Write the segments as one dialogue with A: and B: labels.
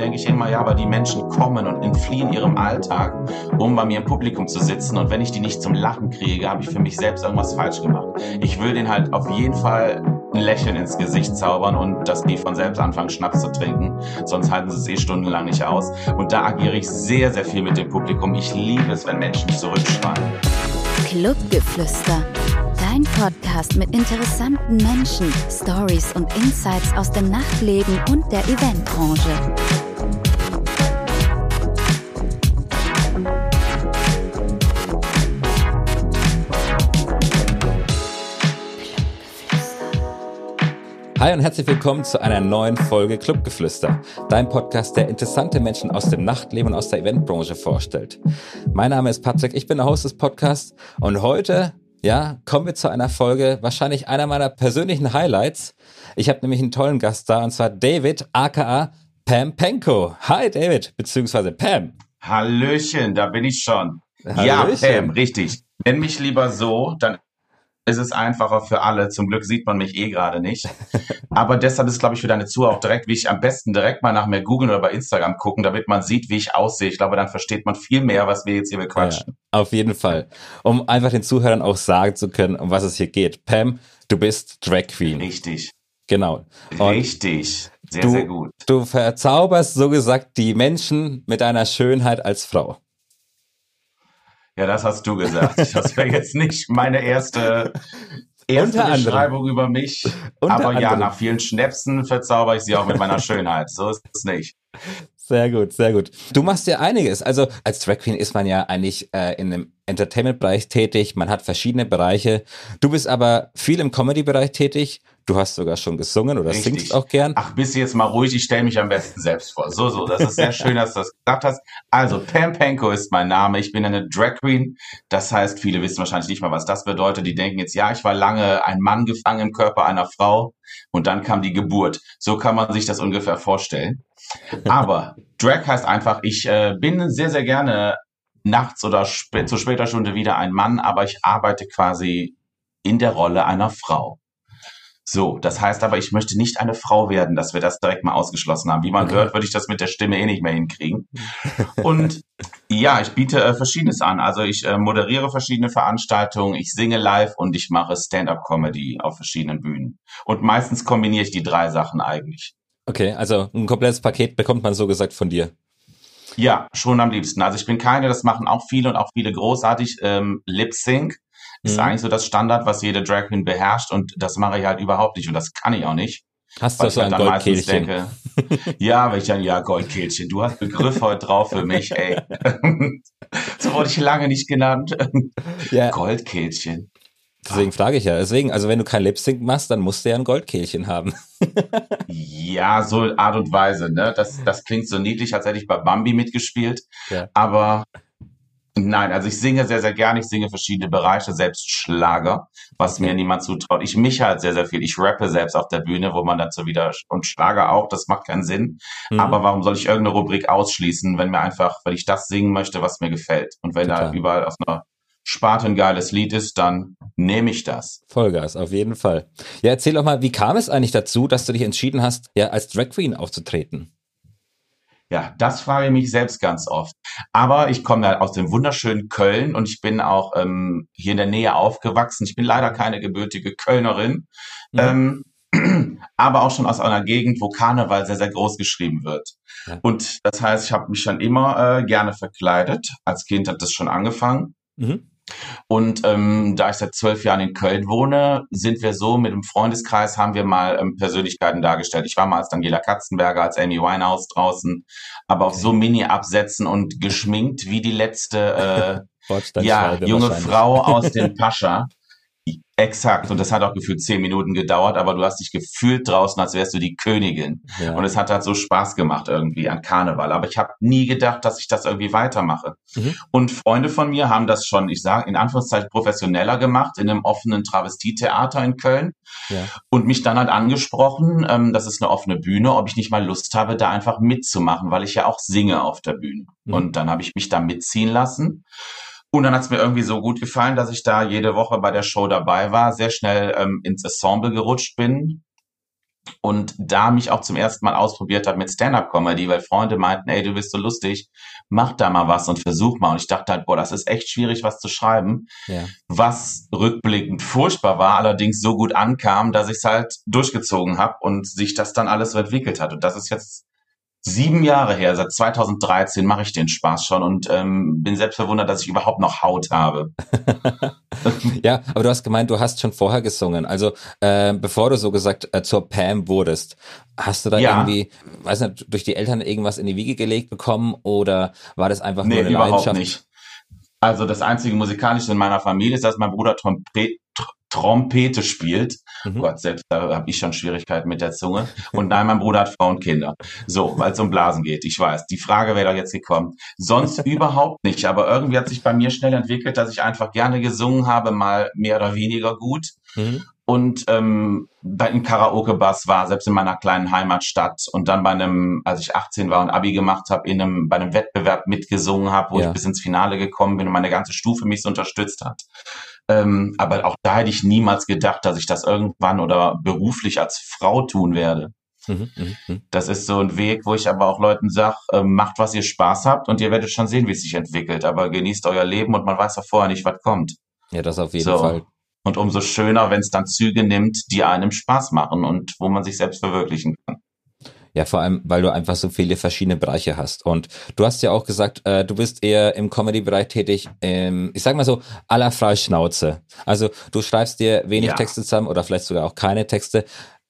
A: denke ich immer, ja, aber die Menschen kommen und entfliehen ihrem Alltag, um bei mir im Publikum zu sitzen. Und wenn ich die nicht zum Lachen kriege, habe ich für mich selbst irgendwas falsch gemacht. Ich will denen halt auf jeden Fall ein Lächeln ins Gesicht zaubern und dass die von selbst anfangen, Schnaps zu trinken. Sonst halten sie es eh stundenlang nicht aus. Und da agiere ich sehr, sehr viel mit dem Publikum. Ich liebe es, wenn Menschen zurückschreien.
B: Clubgeflüster. Dein Podcast mit interessanten Menschen, Stories und Insights aus dem Nachtleben und der Eventbranche.
C: Hi und herzlich willkommen zu einer neuen Folge Clubgeflüster, dein Podcast, der interessante Menschen aus dem Nachtleben und aus der Eventbranche vorstellt. Mein Name ist Patrick, ich bin der Host des Podcasts und heute, ja, kommen wir zu einer Folge, wahrscheinlich einer meiner persönlichen Highlights. Ich habe nämlich einen tollen Gast da und zwar David, aka Pam Penko. Hi David, beziehungsweise Pam.
A: Hallöchen, da bin ich schon. Hallöchen. Ja, Pam, richtig. Nenn mich lieber so, dann ist es einfacher für alle. Zum Glück sieht man mich eh gerade nicht. Aber deshalb ist, glaube ich, für deine Zuhörer auch direkt, wie ich am besten direkt mal nach mir googeln oder bei Instagram gucken, damit man sieht, wie ich aussehe. Ich glaube, dann versteht man viel mehr, was wir jetzt hier bequatschen.
C: Ja, auf jeden Fall. Um einfach den Zuhörern auch sagen zu können, um was es hier geht. Pam, du bist Drag Queen.
A: Richtig.
C: Genau.
A: Und Richtig. Sehr,
C: du,
A: sehr gut.
C: Du verzauberst so gesagt die Menschen mit deiner Schönheit als Frau.
A: Ja, das hast du gesagt. Das wäre jetzt nicht meine erste, erste Beschreibung über mich. Unter Aber ja, nach vielen Schnäpsen verzauber ich sie auch mit meiner Schönheit. So ist es nicht.
C: Sehr gut, sehr gut. Du machst ja einiges. Also als Drag Queen ist man ja eigentlich äh, in einem Entertainment-Bereich tätig. Man hat verschiedene Bereiche. Du bist aber viel im Comedy-Bereich tätig. Du hast sogar schon gesungen oder Richtig. singst auch gern.
A: Ach, bist du jetzt mal ruhig, ich stelle mich am besten selbst vor. So, so, das ist sehr schön, dass du das gesagt hast. Also, Pam Penko ist mein Name. Ich bin eine Drag Queen. Das heißt, viele wissen wahrscheinlich nicht mal, was das bedeutet. Die denken jetzt, ja, ich war lange ein Mann gefangen im Körper einer Frau und dann kam die Geburt. So kann man sich das ungefähr vorstellen. Aber Drag heißt einfach, ich äh, bin sehr, sehr gerne nachts oder sp zu später Stunde wieder ein Mann, aber ich arbeite quasi in der Rolle einer Frau. So, das heißt aber, ich möchte nicht eine Frau werden, dass wir das direkt mal ausgeschlossen haben. Wie man okay. hört, würde ich das mit der Stimme eh nicht mehr hinkriegen. Und ja, ich biete äh, Verschiedenes an. Also ich äh, moderiere verschiedene Veranstaltungen, ich singe live und ich mache Stand-up-Comedy auf verschiedenen Bühnen. Und meistens kombiniere ich die drei Sachen eigentlich.
C: Okay, also ein komplettes Paket bekommt man so gesagt von dir.
A: Ja, schon am liebsten. Also ich bin keine, das machen auch viele und auch viele großartig, ähm, Lip Sync. Ist mhm. eigentlich so das Standard, was jede Drag Queen beherrscht und das mache ich halt überhaupt nicht und das kann ich auch nicht.
C: Hast du so ein Goldkehlchen? Denke,
A: ja, weil ich dann, ja, Goldkehlchen, du hast Begriff heute drauf für mich, ey. so wurde ich lange nicht genannt. Ja. Goldkehlchen.
C: Deswegen frage ich ja. Deswegen, also wenn du kein Lip Sync machst, dann musst du ja ein Goldkehlchen haben.
A: ja, so Art und Weise, ne? Das, das klingt so niedlich, als hätte ich bei Bambi mitgespielt. Ja. Aber Nein, also ich singe sehr, sehr gerne. Ich singe verschiedene Bereiche, selbst Schlager, was mir niemand zutraut. Ich mich halt sehr, sehr viel. Ich rappe selbst auf der Bühne, wo man dazu wieder, und Schlager auch, das macht keinen Sinn. Mhm. Aber warum soll ich irgendeine Rubrik ausschließen, wenn mir einfach, wenn ich das singen möchte, was mir gefällt? Und wenn Total. da überall auf einer Sparte ein geiles Lied ist, dann nehme ich das.
C: Vollgas, auf jeden Fall. Ja, erzähl doch mal, wie kam es eigentlich dazu, dass du dich entschieden hast, ja, als Drag Queen aufzutreten?
A: Ja, das frage ich mich selbst ganz oft. Aber ich komme ja aus dem wunderschönen Köln und ich bin auch ähm, hier in der Nähe aufgewachsen. Ich bin leider keine gebürtige Kölnerin, mhm. ähm, aber auch schon aus einer Gegend, wo Karneval sehr, sehr groß geschrieben wird. Ja. Und das heißt, ich habe mich schon immer äh, gerne verkleidet. Als Kind hat das schon angefangen. Mhm. Und ähm, da ich seit zwölf Jahren in Köln wohne, sind wir so mit dem Freundeskreis, haben wir mal ähm, Persönlichkeiten dargestellt. Ich war mal als Daniela Katzenberger, als Amy Winehouse draußen, aber auf so Mini-Absätzen und geschminkt wie die letzte äh, ja, junge Frau aus dem Pascha. Exakt. Und das hat auch gefühlt zehn Minuten gedauert, aber du hast dich gefühlt draußen, als wärst du die Königin. Ja. Und es hat halt so Spaß gemacht irgendwie an Karneval. Aber ich habe nie gedacht, dass ich das irgendwie weitermache. Mhm. Und Freunde von mir haben das schon, ich sage in Anführungszeichen professioneller gemacht, in einem offenen Travestietheater in Köln. Ja. Und mich dann halt angesprochen, ähm, das ist eine offene Bühne, ob ich nicht mal Lust habe, da einfach mitzumachen, weil ich ja auch singe auf der Bühne. Mhm. Und dann habe ich mich da mitziehen lassen. Und dann hat es mir irgendwie so gut gefallen, dass ich da jede Woche bei der Show dabei war, sehr schnell ähm, ins Ensemble gerutscht bin. und da mich auch zum ersten Mal ausprobiert habe mit Stand-up-Comedy, weil Freunde meinten, ey, du bist so lustig, mach da mal was und versuch mal. Und ich dachte halt, boah, das ist echt schwierig, was zu schreiben, ja. was rückblickend furchtbar war, allerdings so gut ankam, dass ich es halt durchgezogen habe und sich das dann alles so entwickelt hat. Und das ist jetzt sieben Jahre her, seit 2013 mache ich den Spaß schon und ähm, bin selbst verwundert, dass ich überhaupt noch Haut habe.
C: ja, aber du hast gemeint, du hast schon vorher gesungen. Also äh, bevor du so gesagt äh, zur Pam wurdest, hast du da ja. irgendwie, weiß nicht, durch die Eltern irgendwas in die Wiege gelegt bekommen oder war das einfach nee, nur eine
A: überhaupt
C: Leidenschaft?
A: Nicht. Also das einzige musikalische in meiner Familie ist, dass mein Bruder Trompet, Trompete spielt. Mhm. Gott, selbst da habe ich schon Schwierigkeiten mit der Zunge. Und nein, mein Bruder hat Frauen und Kinder. So, weil es um Blasen geht. Ich weiß, die Frage wäre doch jetzt gekommen. Sonst überhaupt nicht. Aber irgendwie hat sich bei mir schnell entwickelt, dass ich einfach gerne gesungen habe, mal mehr oder weniger gut. Mhm. Und ähm, bei einem Karaoke-Bass war, selbst in meiner kleinen Heimatstadt. Und dann bei einem, als ich 18 war und Abi gemacht habe, in einem, bei einem Wettbewerb mitgesungen habe, wo ja. ich bis ins Finale gekommen bin und meine ganze Stufe mich so unterstützt hat. Ähm, aber auch da hätte ich niemals gedacht, dass ich das irgendwann oder beruflich als Frau tun werde. Mhm, mh, mh. Das ist so ein Weg, wo ich aber auch Leuten sage, äh, macht, was ihr Spaß habt und ihr werdet schon sehen, wie es sich entwickelt. Aber genießt euer Leben und man weiß ja vorher nicht, was kommt.
C: Ja, das auf jeden so. Fall.
A: Und umso schöner, wenn es dann Züge nimmt, die einem Spaß machen und wo man sich selbst verwirklichen kann.
C: Ja, vor allem, weil du einfach so viele verschiedene Bereiche hast. Und du hast ja auch gesagt, äh, du bist eher im Comedy-Bereich tätig, ähm, ich sag mal so, aller Freischnauze. Also du schreibst dir wenig ja. Texte zusammen oder vielleicht sogar auch keine Texte.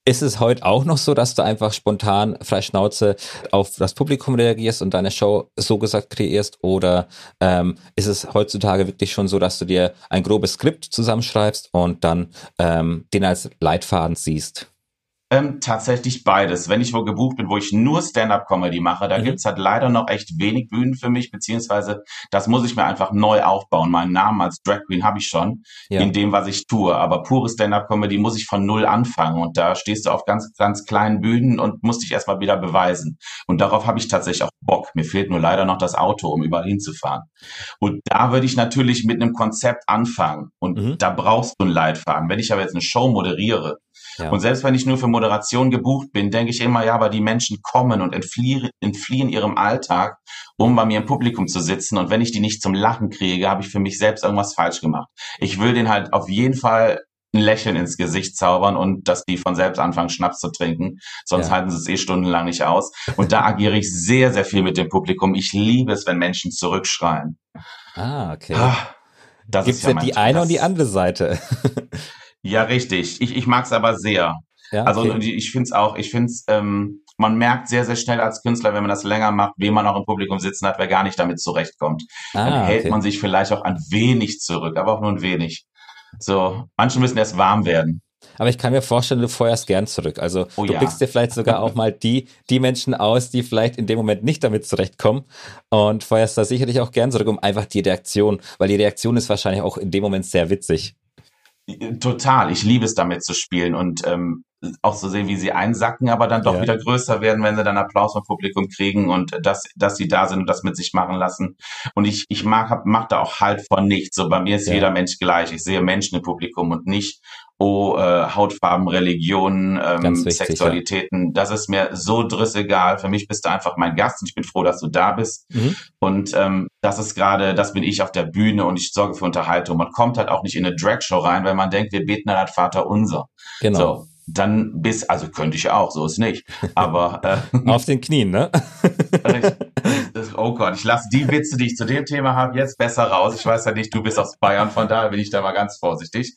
C: Ist es heute auch noch so, dass du einfach spontan Freischnauze auf das Publikum reagierst und deine Show so gesagt kreierst? Oder ähm, ist es heutzutage wirklich schon so, dass du dir ein grobes Skript zusammenschreibst und dann ähm, den als Leitfaden siehst?
A: Ähm, tatsächlich beides. Wenn ich wo gebucht bin, wo ich nur Stand-up-Comedy mache, da mhm. gibt's halt leider noch echt wenig Bühnen für mich, beziehungsweise das muss ich mir einfach neu aufbauen. Meinen Namen als Drag Queen habe ich schon ja. in dem, was ich tue. Aber pure Stand-up-Comedy muss ich von null anfangen. Und da stehst du auf ganz, ganz kleinen Bühnen und musst dich erstmal wieder beweisen. Und darauf habe ich tatsächlich auch Bock. Mir fehlt nur leider noch das Auto, um überall hinzufahren. Und da würde ich natürlich mit einem Konzept anfangen. Und mhm. da brauchst du einen Leitfaden. Wenn ich aber jetzt eine Show moderiere, ja. Und selbst wenn ich nur für Moderation gebucht bin, denke ich immer, ja, aber die Menschen kommen und entfliehen, entfliehen ihrem Alltag, um bei mir im Publikum zu sitzen. Und wenn ich die nicht zum Lachen kriege, habe ich für mich selbst irgendwas falsch gemacht. Ich will den halt auf jeden Fall ein Lächeln ins Gesicht zaubern und dass die von selbst anfangen, Schnaps zu trinken. Sonst ja. halten sie es eh stundenlang nicht aus. Und da agiere ich sehr, sehr viel mit dem Publikum. Ich liebe es, wenn Menschen zurückschreien.
C: Ah, okay. Ah, das Gibt's ja, ja die eine und die andere Seite?
A: Ja, richtig. Ich, ich mag es aber sehr. Ja, also okay. Also ich finde es auch, ich finde es, ähm, man merkt sehr, sehr schnell als Künstler, wenn man das länger macht, wen man auch im Publikum sitzen hat, wer gar nicht damit zurechtkommt. Ah, Dann hält okay. man sich vielleicht auch ein wenig zurück, aber auch nur ein wenig. So, manche müssen erst warm werden.
C: Aber ich kann mir vorstellen, du feuerst gern zurück. Also oh, du ja. pickst dir vielleicht sogar auch mal die, die Menschen aus, die vielleicht in dem Moment nicht damit zurechtkommen und feuerst da sicherlich auch gern zurück, um einfach die Reaktion, weil die Reaktion ist wahrscheinlich auch in dem Moment sehr witzig.
A: Total. Ich liebe es damit zu spielen und ähm, auch so sehen, wie sie einsacken, aber dann doch ja. wieder größer werden, wenn sie dann Applaus vom Publikum kriegen und dass, dass sie da sind und das mit sich machen lassen. Und ich, ich mag, hab, mach da auch halt von nichts. So bei mir ist ja. jeder Mensch gleich. Ich sehe Menschen im Publikum und nicht, oh, äh, Hautfarben, Religionen, ähm, wichtig, Sexualitäten. Ja. Das ist mir so drissegal. Für mich bist du einfach mein Gast und ich bin froh, dass du da bist. Mhm. Und ähm, das ist gerade, das bin ich auf der Bühne und ich sorge für Unterhaltung. Man kommt halt auch nicht in eine Dragshow rein, weil man denkt, wir beten halt Vater unser. Genau. So dann bis, also könnte ich auch, so ist nicht. Aber
C: äh, auf den Knien, ne?
A: oh Gott, ich lasse die Witze, die ich zu dem Thema habe, jetzt besser raus. Ich weiß ja nicht, du bist aus Bayern, von daher bin ich da mal ganz vorsichtig.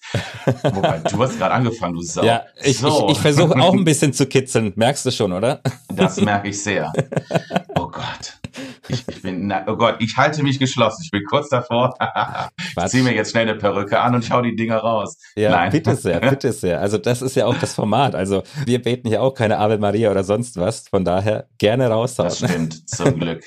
A: Wobei, du hast gerade angefangen, du Sau.
C: Ja, ich, so. ich, ich versuche auch ein bisschen zu kitzeln, merkst du schon, oder?
A: Das merke ich sehr. Oh Gott. Ich, ich bin, na, oh Gott, ich halte mich geschlossen. Ich bin kurz davor. ich ziehe mir jetzt schnell eine Perücke an und schau die Dinger raus.
C: Ja, Nein. bitte sehr, bitte sehr. Also das ist ja auch das Format. Also wir beten ja auch keine Ave Maria oder sonst was. Von daher gerne raushauen.
A: Das stimmt, zum Glück.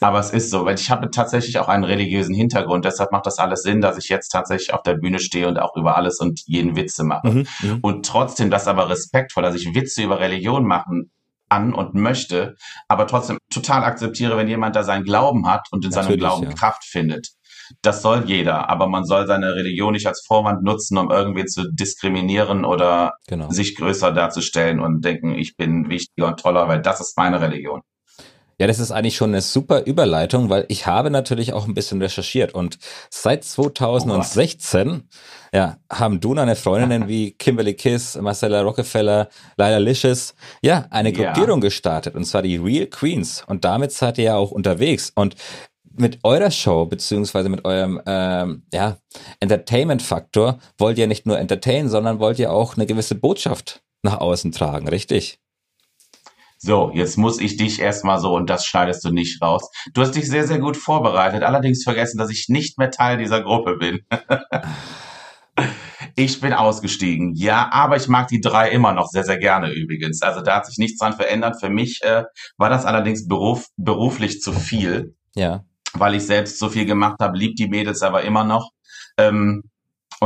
A: Aber es ist so, weil ich habe tatsächlich auch einen religiösen Hintergrund. Deshalb macht das alles Sinn, dass ich jetzt tatsächlich auf der Bühne stehe und auch über alles und jeden Witze mache. Mhm, mhm. und trotzdem das aber respektvoll, dass ich Witze über Religion machen an und möchte, aber trotzdem total akzeptiere, wenn jemand da seinen Glauben hat und in Natürlich, seinem Glauben ja. Kraft findet. Das soll jeder, aber man soll seine Religion nicht als Vorwand nutzen, um irgendwie zu diskriminieren oder genau. sich größer darzustellen und denken, ich bin wichtiger und toller, weil das ist meine Religion.
C: Ja, das ist eigentlich schon eine super Überleitung, weil ich habe natürlich auch ein bisschen recherchiert und seit 2016 oh ja, haben du und deine Freundinnen wie Kimberly Kiss, Marcella Rockefeller, Lila Licious, ja, eine Gruppierung ja. gestartet und zwar die Real Queens und damit seid ihr ja auch unterwegs und mit eurer Show beziehungsweise mit eurem ähm, ja, Entertainment-Faktor wollt ihr nicht nur entertainen, sondern wollt ihr auch eine gewisse Botschaft nach außen tragen, richtig?
A: So, jetzt muss ich dich erstmal so, und das schneidest du nicht raus. Du hast dich sehr, sehr gut vorbereitet, allerdings vergessen, dass ich nicht mehr Teil dieser Gruppe bin. ich bin ausgestiegen, ja, aber ich mag die drei immer noch sehr, sehr gerne übrigens. Also da hat sich nichts dran verändert. Für mich äh, war das allerdings beruf, beruflich zu viel.
C: Ja.
A: Weil ich selbst so viel gemacht habe, liebt die Mädels aber immer noch. Ähm,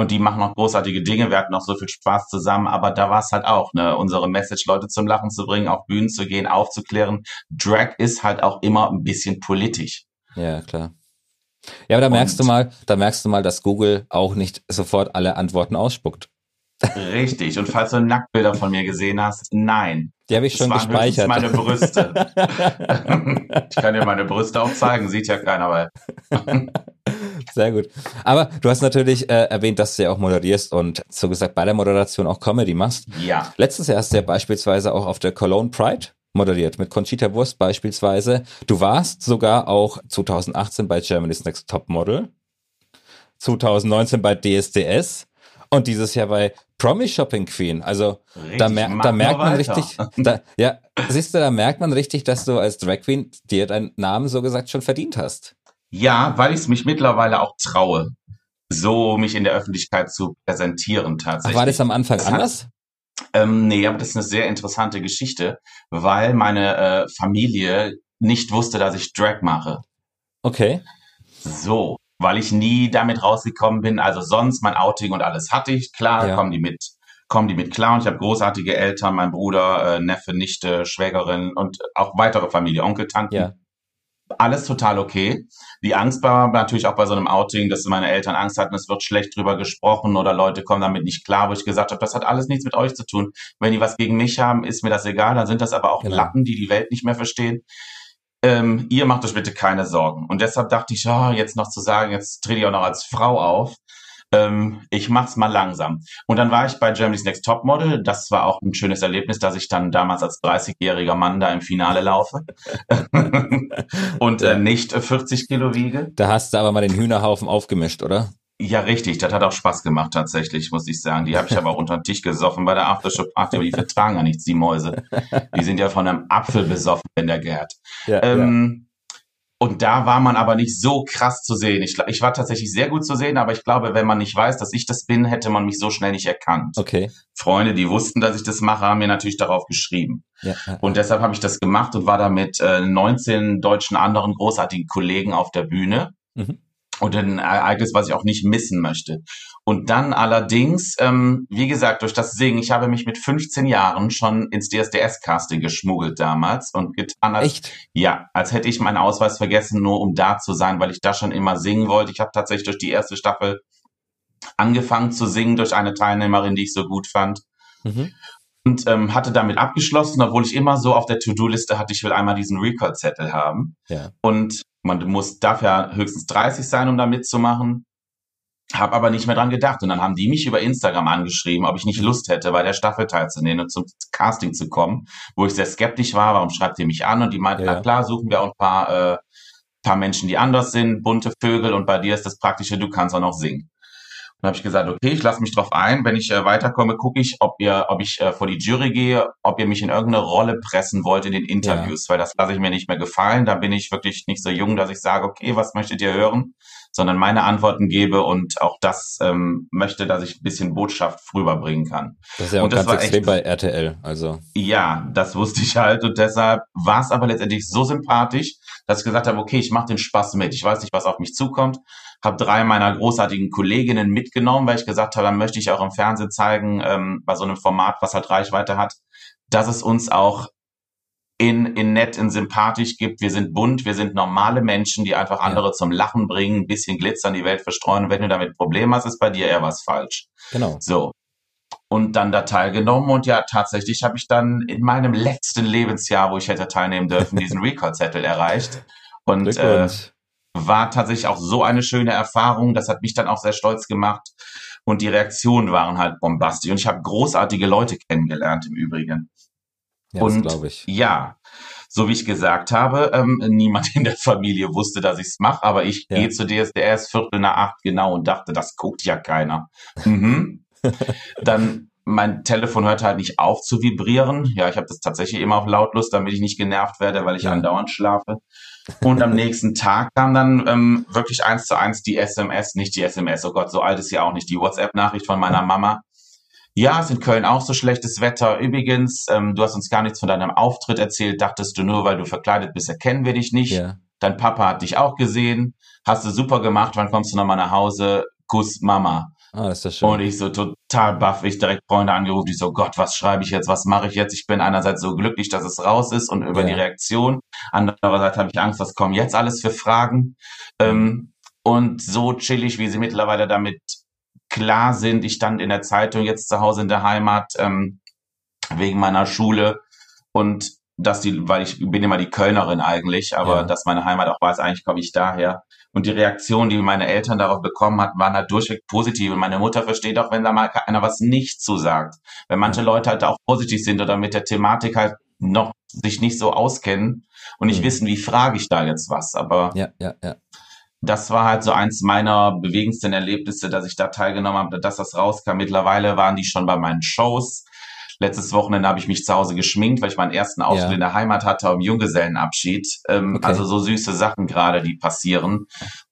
A: und die machen auch großartige Dinge. Wir hatten auch so viel Spaß zusammen, aber da war es halt auch, ne, unsere Message, Leute zum Lachen zu bringen, auf Bühnen zu gehen, aufzuklären. Drag ist halt auch immer ein bisschen politisch.
C: Ja, klar. Ja, aber da merkst und, du mal, da merkst du mal, dass Google auch nicht sofort alle Antworten ausspuckt.
A: Richtig. Und falls du Nacktbilder von mir gesehen hast, nein.
C: Die habe ich schon das gespeichert.
A: meine Brüste. ich kann dir meine Brüste auch zeigen, sieht ja keiner, weil.
C: Sehr gut. Aber du hast natürlich äh, erwähnt, dass du ja auch moderierst und so gesagt bei der Moderation auch Comedy machst.
A: Ja.
C: Letztes Jahr hast du ja beispielsweise auch auf der Cologne Pride moderiert, mit Conchita Wurst beispielsweise. Du warst sogar auch 2018 bei Germany's Next Top Model, 2019 bei DSDS und dieses Jahr bei Promise Shopping Queen. Also richtig, da, mer da merkt man weiter. richtig, da, ja, siehst du, da merkt man richtig, dass du als Drag Queen dir deinen Namen so gesagt schon verdient hast.
A: Ja, weil ich es mich mittlerweile auch traue, so mich in der Öffentlichkeit zu präsentieren tatsächlich.
C: Ach, war das am Anfang das anders? Hat,
A: ähm, nee, aber das ist eine sehr interessante Geschichte, weil meine äh, Familie nicht wusste, dass ich Drag mache.
C: Okay.
A: So, weil ich nie damit rausgekommen bin. Also sonst mein Outing und alles hatte ich. Klar, ja. kommen die mit, kommen die mit klar. Und ich habe großartige Eltern, mein Bruder, äh, Neffe, Nichte, Schwägerin und auch weitere Familie, Onkel, Tanten. Ja alles total okay. Die Angst war natürlich auch bei so einem Outing, dass meine Eltern Angst hatten, es wird schlecht drüber gesprochen oder Leute kommen damit nicht klar, wo ich gesagt habe, das hat alles nichts mit euch zu tun. Wenn die was gegen mich haben, ist mir das egal. Dann sind das aber auch genau. Lappen, die die Welt nicht mehr verstehen. Ähm, ihr macht euch bitte keine Sorgen. Und deshalb dachte ich, oh, jetzt noch zu sagen, jetzt trete ich auch noch als Frau auf ähm, ich mach's mal langsam. Und dann war ich bei Germany's Next Top Model. Das war auch ein schönes Erlebnis, dass ich dann damals als 30-jähriger Mann da im Finale laufe und äh, nicht 40 Kilo wiege.
C: Da hast du aber mal den Hühnerhaufen aufgemischt, oder?
A: Ja, richtig. Das hat auch Spaß gemacht, tatsächlich, muss ich sagen. Die habe ich aber auch unter den Tisch gesoffen bei der Aftershow Party, aber die vertragen ja nichts, die Mäuse. Die sind ja von einem Apfel besoffen, wenn der gärt. Ja, ähm, ja. Und da war man aber nicht so krass zu sehen. Ich, ich war tatsächlich sehr gut zu sehen, aber ich glaube, wenn man nicht weiß, dass ich das bin, hätte man mich so schnell nicht erkannt.
C: Okay.
A: Freunde, die wussten, dass ich das mache, haben mir natürlich darauf geschrieben. Ja. Und deshalb habe ich das gemacht und war da mit äh, 19 deutschen anderen großartigen Kollegen auf der Bühne. Mhm und ein Ereignis, was ich auch nicht missen möchte. Und dann allerdings, ähm, wie gesagt, durch das Singen, ich habe mich mit 15 Jahren schon ins DSDS-Casting geschmuggelt damals und getan, als,
C: Echt?
A: ja, als hätte ich meinen Ausweis vergessen, nur um da zu sein, weil ich da schon immer singen wollte. Ich habe tatsächlich durch die erste Staffel angefangen zu singen durch eine Teilnehmerin, die ich so gut fand. Mhm. Und ähm, hatte damit abgeschlossen, obwohl ich immer so auf der To-Do-Liste hatte, ich will einmal diesen Record-Zettel haben.
C: Ja.
A: Und man muss dafür höchstens 30 sein, um da mitzumachen. Hab aber nicht mehr dran gedacht. Und dann haben die mich über Instagram angeschrieben, ob ich nicht Lust hätte, bei der Staffel teilzunehmen und zum Casting zu kommen, wo ich sehr skeptisch war, warum schreibt ihr mich an? Und die meinten, ja. na klar, suchen wir auch ein paar, äh, paar Menschen, die anders sind, bunte Vögel und bei dir ist das Praktische, du kannst auch noch singen. Dann habe ich gesagt, okay, ich lasse mich drauf ein. Wenn ich äh, weiterkomme, gucke ich, ob ihr, ob ich äh, vor die Jury gehe, ob ihr mich in irgendeine Rolle pressen wollt in den Interviews, ja. weil das lasse ich mir nicht mehr gefallen. Da bin ich wirklich nicht so jung, dass ich sage, okay, was möchtet ihr hören? Sondern meine Antworten gebe und auch das ähm, möchte, dass ich ein bisschen Botschaft rüberbringen kann.
C: Das ist ja auch ganz extrem echt, bei RTL, also.
A: Ja, das wusste ich halt und deshalb war es aber letztendlich so sympathisch, dass ich gesagt habe, okay, ich mache den Spaß mit. Ich weiß nicht, was auf mich zukommt habe drei meiner großartigen Kolleginnen mitgenommen, weil ich gesagt habe, dann möchte ich auch im Fernsehen zeigen, ähm, bei so einem Format, was halt Reichweite hat, dass es uns auch in, in nett, in sympathisch gibt. Wir sind bunt, wir sind normale Menschen, die einfach andere ja. zum Lachen bringen, ein bisschen Glitzer in die Welt verstreuen. Und wenn du damit Probleme hast, ist bei dir eher was falsch.
C: Genau.
A: So. Und dann da teilgenommen und ja, tatsächlich habe ich dann in meinem letzten Lebensjahr, wo ich hätte teilnehmen dürfen, diesen Recall-Zettel erreicht. Und äh, war tatsächlich auch so eine schöne Erfahrung. Das hat mich dann auch sehr stolz gemacht. Und die Reaktionen waren halt bombastisch. Und ich habe großartige Leute kennengelernt im Übrigen.
C: Ja, und glaube ich.
A: Ja, so wie ich gesagt habe, ähm, niemand in der Familie wusste, dass ich es mache, aber ich ja. gehe zu DSDS Viertel nach acht genau und dachte, das guckt ja keiner. Mhm. Dann mein Telefon hört halt nicht auf zu vibrieren. Ja, ich habe das tatsächlich immer auf lautlos, damit ich nicht genervt werde, weil ich ja. andauernd schlafe. Und am nächsten Tag kam dann ähm, wirklich eins zu eins die SMS, nicht die SMS, oh Gott, so alt ist ja auch nicht, die WhatsApp-Nachricht von meiner Mama. Ja, ist in Köln auch so schlechtes Wetter. Übrigens, ähm, du hast uns gar nichts von deinem Auftritt erzählt. Dachtest du nur, weil du verkleidet bist, erkennen wir dich nicht. Ja. Dein Papa hat dich auch gesehen. Hast du super gemacht. Wann kommst du nochmal nach Hause? Kuss Mama.
C: Ah, ist das schön.
A: Und ich so total baff, ich direkt Freunde angerufen, ich so, Gott, was schreibe ich jetzt, was mache ich jetzt? Ich bin einerseits so glücklich, dass es raus ist und über ja. die Reaktion. Andererseits habe ich Angst, was kommen jetzt alles für Fragen. Ähm, und so chillig, wie sie mittlerweile damit klar sind. Ich stand in der Zeitung jetzt zu Hause in der Heimat ähm, wegen meiner Schule und dass die, weil ich bin immer die Kölnerin eigentlich, aber ja. dass meine Heimat auch weiß, eigentlich komme ich daher. Und die Reaktion, die meine Eltern darauf bekommen hatten, waren halt durchweg positiv. Und meine Mutter versteht auch, wenn da mal einer was nicht zu sagt. Wenn manche Leute halt auch positiv sind oder mit der Thematik halt noch sich nicht so auskennen und nicht mhm. wissen, wie frage ich da jetzt was. Aber
C: ja, ja, ja
A: das war halt so eins meiner bewegendsten Erlebnisse, dass ich da teilgenommen habe, dass das rauskam. Mittlerweile waren die schon bei meinen Shows. Letztes Wochenende habe ich mich zu Hause geschminkt, weil ich meinen ersten Ausflug ja. in der Heimat hatte am Junggesellenabschied. Ähm, okay. Also so süße Sachen gerade, die passieren.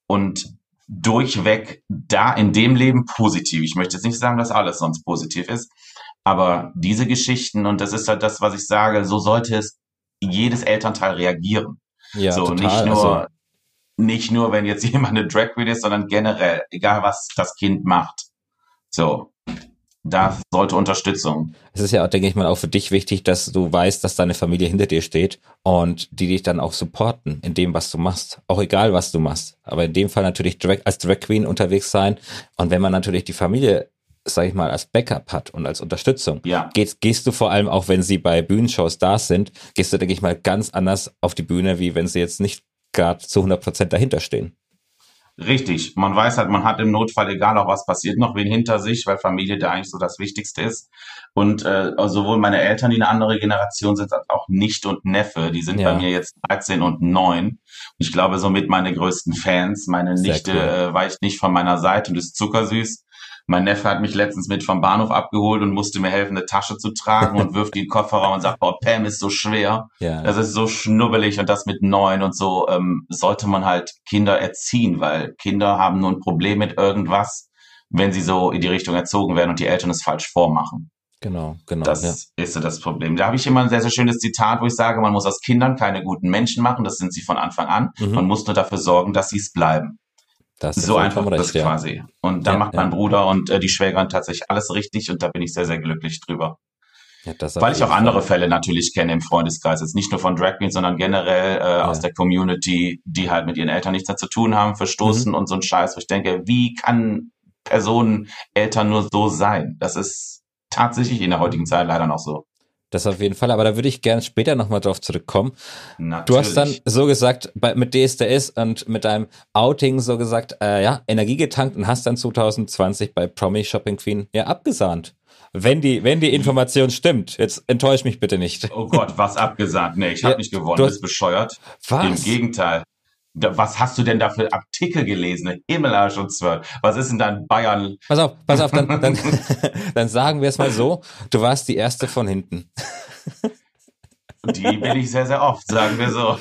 A: Und durchweg da in dem Leben positiv. Ich möchte jetzt nicht sagen, dass alles sonst positiv ist, aber diese Geschichten, und das ist halt das, was ich sage, so sollte es jedes Elternteil reagieren. Ja, so total. nicht nur also nicht nur, wenn jetzt jemand eine Drag Queen ist, sondern generell, egal was das Kind macht. So. Da sollte Unterstützung.
C: Es ist ja, auch, denke ich mal, auch für dich wichtig, dass du weißt, dass deine Familie hinter dir steht und die dich dann auch supporten in dem, was du machst. Auch egal, was du machst. Aber in dem Fall natürlich als Drag Queen unterwegs sein. Und wenn man natürlich die Familie sag ich mal, als Backup hat und als Unterstützung,
A: ja.
C: gehst, gehst du vor allem auch, wenn sie bei Bühnenshows da sind, gehst du, denke ich mal, ganz anders auf die Bühne, wie wenn sie jetzt nicht gerade zu 100 Prozent dahinter stehen.
A: Richtig. Man weiß halt, man hat im Notfall, egal auch was passiert, noch wen hinter sich, weil Familie da eigentlich so das Wichtigste ist. Und äh, sowohl meine Eltern, die eine andere Generation sind, als auch Nicht und Neffe, die sind ja. bei mir jetzt 13 und 9. Ich glaube, somit meine größten Fans. Meine Sehr Nichte cool. äh, weicht nicht von meiner Seite und ist zuckersüß. Mein Neffe hat mich letztens mit vom Bahnhof abgeholt und musste mir helfen, eine Tasche zu tragen und wirft die in den Kofferraum und sagt, boah, Pam ist so schwer. Ja. Das ist so schnubbelig und das mit neun und so ähm, sollte man halt Kinder erziehen, weil Kinder haben nur ein Problem mit irgendwas, wenn sie so in die Richtung erzogen werden und die Eltern es falsch vormachen.
C: Genau, genau.
A: Das ja. ist so das Problem. Da habe ich immer ein sehr, sehr schönes Zitat, wo ich sage, man muss aus Kindern keine guten Menschen machen, das sind sie von Anfang an. Mhm. Man muss nur dafür sorgen, dass sie es bleiben. Das so einfach recht, das ja. quasi. Und da ja, macht mein ja. Bruder und äh, die Schwägerin tatsächlich alles richtig und da bin ich sehr, sehr glücklich drüber. Weil ich auch andere Fälle natürlich kenne im Freundeskreis, jetzt nicht nur von Drag Queens, sondern generell äh, aus der Community, die halt mit ihren Eltern nichts mehr zu tun haben, verstoßen mhm. und so ein Scheiß, wo ich denke, wie kann Personen Eltern nur so sein? Das ist tatsächlich in der heutigen Zeit leider noch so.
C: Das auf jeden Fall, aber da würde ich gerne später nochmal drauf zurückkommen. Natürlich. Du hast dann so gesagt, bei, mit DSDS und mit deinem Outing so gesagt, äh, ja, Energie getankt und hast dann 2020 bei Promi Shopping Queen ja abgesahnt. Wenn die, wenn die Information stimmt, jetzt enttäusch mich bitte nicht.
A: Oh Gott, was abgesahnt? Nee, ich habe ja, nicht gewonnen, du hast, bist bescheuert.
C: Was?
A: Im Gegenteil was hast du denn da für Artikel gelesen? Himmelarsch und Zwölf. Was ist denn dann Bayern?
C: Pass auf, pass auf, dann, dann, dann sagen wir es mal so. Du warst die erste von hinten.
A: Die bin ich sehr, sehr oft, sagen wir so.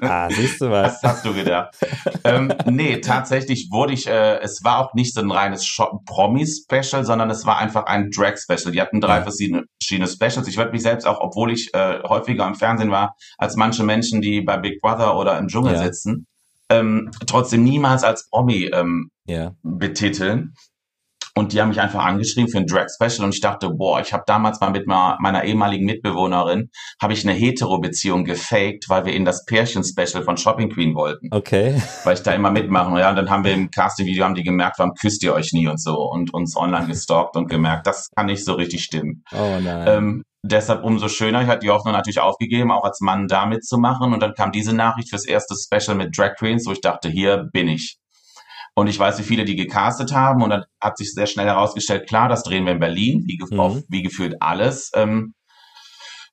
C: Ah, siehst du was?
A: Das hast du gedacht. ähm, nee, tatsächlich wurde ich, äh, es war auch nicht so ein reines Promi-Special, sondern es war einfach ein Drag-Special. Die hatten drei verschiedene, verschiedene Specials. Ich würde mich selbst auch, obwohl ich äh, häufiger im Fernsehen war, als manche Menschen, die bei Big Brother oder im Dschungel ja. sitzen, ähm, trotzdem niemals als Promi ähm, ja. betiteln. Und die haben mich einfach angeschrieben für ein Drag-Special und ich dachte, boah, ich habe damals mal mit meiner ehemaligen Mitbewohnerin, habe ich eine Hetero-Beziehung gefaked, weil wir in das Pärchen-Special von Shopping Queen wollten.
C: Okay.
A: Weil ich da immer mitmache. Ja, und dann haben wir im Casting-Video, haben die gemerkt, warum küsst ihr euch nie und so und uns online gestalkt und gemerkt, das kann nicht so richtig stimmen.
C: Oh nein.
A: Ähm, deshalb umso schöner. Ich hatte die Hoffnung natürlich aufgegeben, auch als Mann da mitzumachen. Und dann kam diese Nachricht fürs erste Special mit Drag Queens, wo ich dachte, hier bin ich. Und ich weiß, wie viele die gecastet haben. Und dann hat sich sehr schnell herausgestellt, klar, das drehen wir in Berlin, wie, ge
C: Mhm.
A: wie gefühlt alles. Ähm,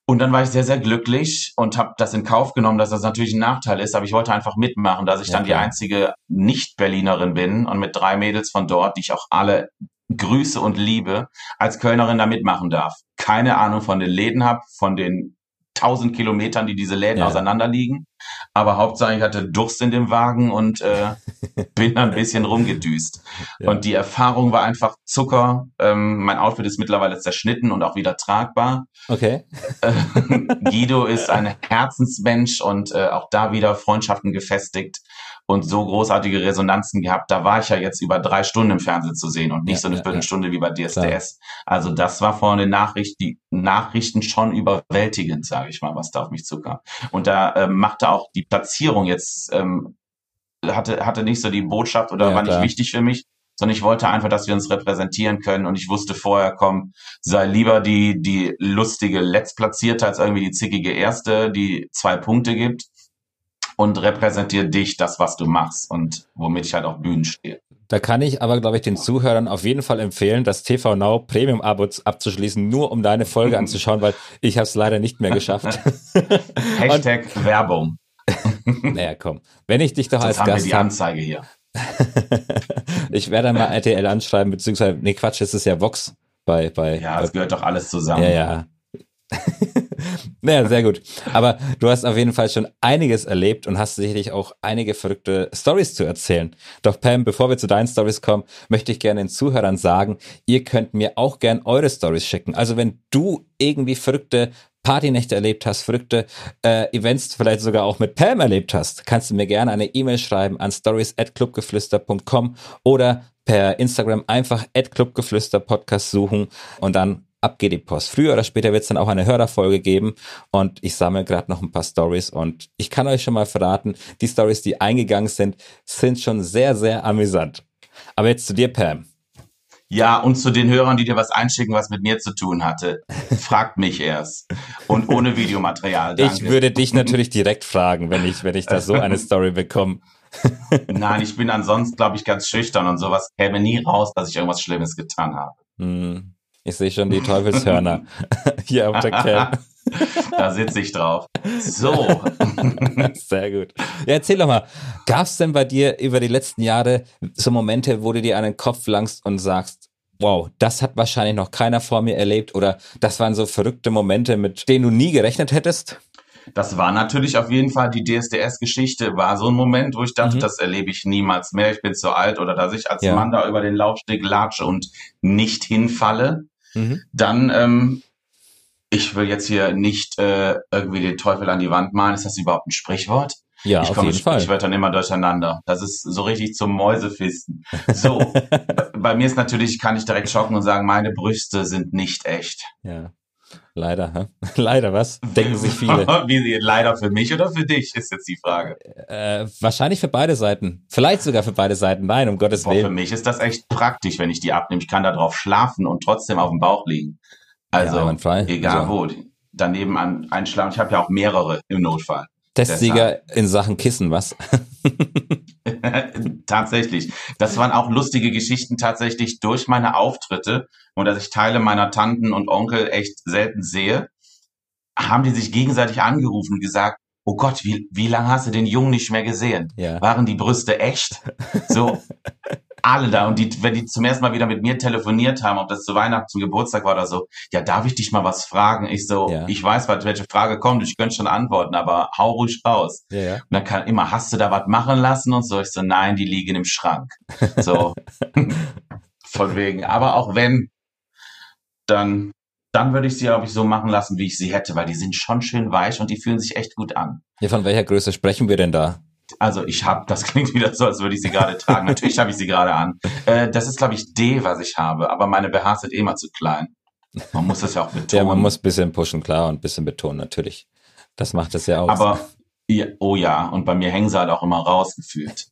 A: und dann war ich sehr, sehr glücklich und habe das in Kauf genommen, dass das natürlich ein Nachteil ist. Aber ich wollte einfach mitmachen, dass ich
C: Ja,
A: dann die einzige Nicht-Berlinerin bin und mit drei Mädels von dort, die ich auch alle grüße und liebe, als Kölnerin da mitmachen darf. Keine Ahnung von den Läden habe, von den tausend Kilometern, die diese Läden
C: Ja.
A: auseinander liegen. Aber Hauptsache ich hatte Durst in dem Wagen und äh, bin dann ein bisschen rumgedüst.
C: Ja.
A: Und die Erfahrung war einfach Zucker. Ähm, mein Outfit ist mittlerweile zerschnitten und auch wieder tragbar.
C: Okay.
A: Äh, Guido ist ein Herzensmensch und äh, auch da wieder Freundschaften gefestigt und so großartige Resonanzen gehabt. Da war ich ja jetzt über drei Stunden im Fernsehen zu sehen und nicht
C: Ja,
A: so eine
C: ja,
A: Viertelstunde wie bei DSDS. Also das war vorne Nachricht, die Nachrichten schon überwältigend, sage ich mal, was da auf mich zukam. Und da ähm, machte auch die Platzierung jetzt ähm, hatte hatte nicht so die Botschaft oder
C: Ja,
A: war nicht
C: klar.
A: wichtig für mich, sondern ich wollte einfach, dass wir uns repräsentieren können und ich wusste vorher, komm, sei lieber die, die lustige Letztplatzierte als irgendwie die zickige Erste, die zwei Punkte gibt und repräsentiere dich, das, was du machst und womit ich halt auf Bühnen stehe.
C: Da kann ich aber, glaube ich, den Zuhörern auf jeden Fall empfehlen, das TV Now Premium Abo abzuschließen, nur um deine Folge anzuschauen, weil ich habe es leider nicht mehr geschafft.
A: Hashtag Werbung.
C: naja, komm. Wenn ich dich doch als
A: Sonst haben wir
C: Gast
A: die
C: habe,
A: Anzeige hier.
C: ich werde mal RTL anschreiben, beziehungsweise, nee, Quatsch, es ist ja Vox bei, bei,
A: Ja, das gehört doch alles zusammen.
C: Ja, ja. naja, sehr gut. Aber du hast auf jeden Fall schon einiges erlebt und hast sicherlich auch einige verrückte Stories zu erzählen. Doch Pam, bevor wir zu deinen Stories kommen, möchte ich gerne den Zuhörern sagen, ihr könnt mir auch gern eure Stories schicken. Also wenn du irgendwie verrückte Partynächte erlebt hast, verrückte äh, Events vielleicht sogar auch mit Pam erlebt hast, kannst du mir gerne eine E-Mail schreiben an stories@clubgeflüster.com oder per Instagram einfach @clubgeflüster Podcast suchen und dann ab geht die Post. Früher oder später wird es dann auch eine Hörerfolge geben und ich sammle gerade noch ein paar Stories und ich kann euch schon mal verraten, die Stories, die eingegangen sind, sind schon sehr, sehr amüsant. Aber jetzt zu dir, Pam.
A: Ja, und zu den Hörern, die dir was einschicken, was mit mir zu tun hatte, fragt mich erst. Und ohne Videomaterial, danke.
C: Ich würde dich natürlich direkt fragen, wenn ich, wenn ich da so eine Story bekomme.
A: Nein, ich bin ansonsten, glaube ich, ganz schüchtern und sowas käme nie raus, dass ich irgendwas Schlimmes getan habe.
C: Hm, ich sehe schon die Teufelshörner hier auf der Cam.
A: Da sitze ich drauf. So.
C: Sehr gut. Ja, erzähl doch mal, gab es denn bei dir über die letzten Jahre so Momente, wo du dir an den Kopf langst und sagst, wow, das hat wahrscheinlich noch keiner vor mir erlebt oder das waren so verrückte Momente, mit denen du nie gerechnet hättest?
A: Das war natürlich auf jeden Fall die DSDS-Geschichte, war so ein Moment, wo ich dachte,
C: Mhm.
A: das erlebe ich niemals mehr, ich bin zu alt oder dass ich als
C: Ja.
A: Mann da über den Laufsteg latsche und nicht hinfalle.
C: Mhm.
A: Dann, ähm, ich will jetzt hier nicht äh, irgendwie den Teufel an die Wand malen. Ist das überhaupt ein Sprichwort?
C: Ja,
A: ich
C: auf
A: komme
C: jeden
A: mit
C: Fall.
A: Sprichwörtern immer durcheinander. Das ist so richtig zum Mäusefisten. So, bei mir ist natürlich, kann ich direkt schocken und sagen, meine Brüste sind nicht echt.
C: Ja. Leider, hä? Leider, was? Denken sich viele.
A: Wie leider für mich oder für dich, ist jetzt die Frage.
C: Äh, wahrscheinlich für beide Seiten. Vielleicht sogar für beide Seiten. Nein, um Gottes
A: Boah, für
C: Willen.
A: mich ist das echt praktisch, wenn ich die abnehme. Ich kann da drauf schlafen und trotzdem auf dem Bauch liegen. Also,
C: einwandfrei.
A: egal
C: Also-
A: wo. Daneben an, einschlafen. Ich habe ja auch mehrere im Notfall.
C: Testsieger in Sachen Kissen, was?
A: tatsächlich. Das waren auch lustige Geschichten tatsächlich durch meine Auftritte und dass ich Teile meiner Tanten und Onkel echt selten sehe, haben die sich gegenseitig angerufen und gesagt, oh Gott, wie, wie lange hast du den Jungen nicht mehr gesehen?
C: Ja.
A: Waren die Brüste echt? So, alle da. Und die, wenn die zum ersten Mal wieder mit mir telefoniert haben, ob das zu Weihnachten, zum Geburtstag war oder so, ja, darf ich dich mal was fragen? Ich so,
C: Ja.
A: ich weiß, was- welche Frage kommt, ich könnte schon antworten, aber hau ruhig raus.
C: Ja, ja.
A: Und dann kann immer, hast du da was machen lassen und so? Ich so, nein, die liegen im Schrank. So, von wegen. Aber auch wenn, dann, dann würde ich sie, glaube ich, so machen lassen, wie ich sie hätte, weil die sind schon schön weich und die fühlen sich echt gut an.
C: Ja, von welcher Größe sprechen wir denn da?
A: Also ich habe, das klingt wieder so, als würde ich sie gerade tragen. Natürlich habe ich sie gerade an. Äh, das ist, glaube ich, D, was ich habe, aber meine BHs sind eh mal zu klein. Man muss das ja auch betonen.
C: Ja, man muss ein bisschen pushen, klar, und ein bisschen betonen, natürlich. Das macht es ja auch.
A: Aber, ja, oh ja, und bei mir hängen sie halt auch immer rausgefühlt.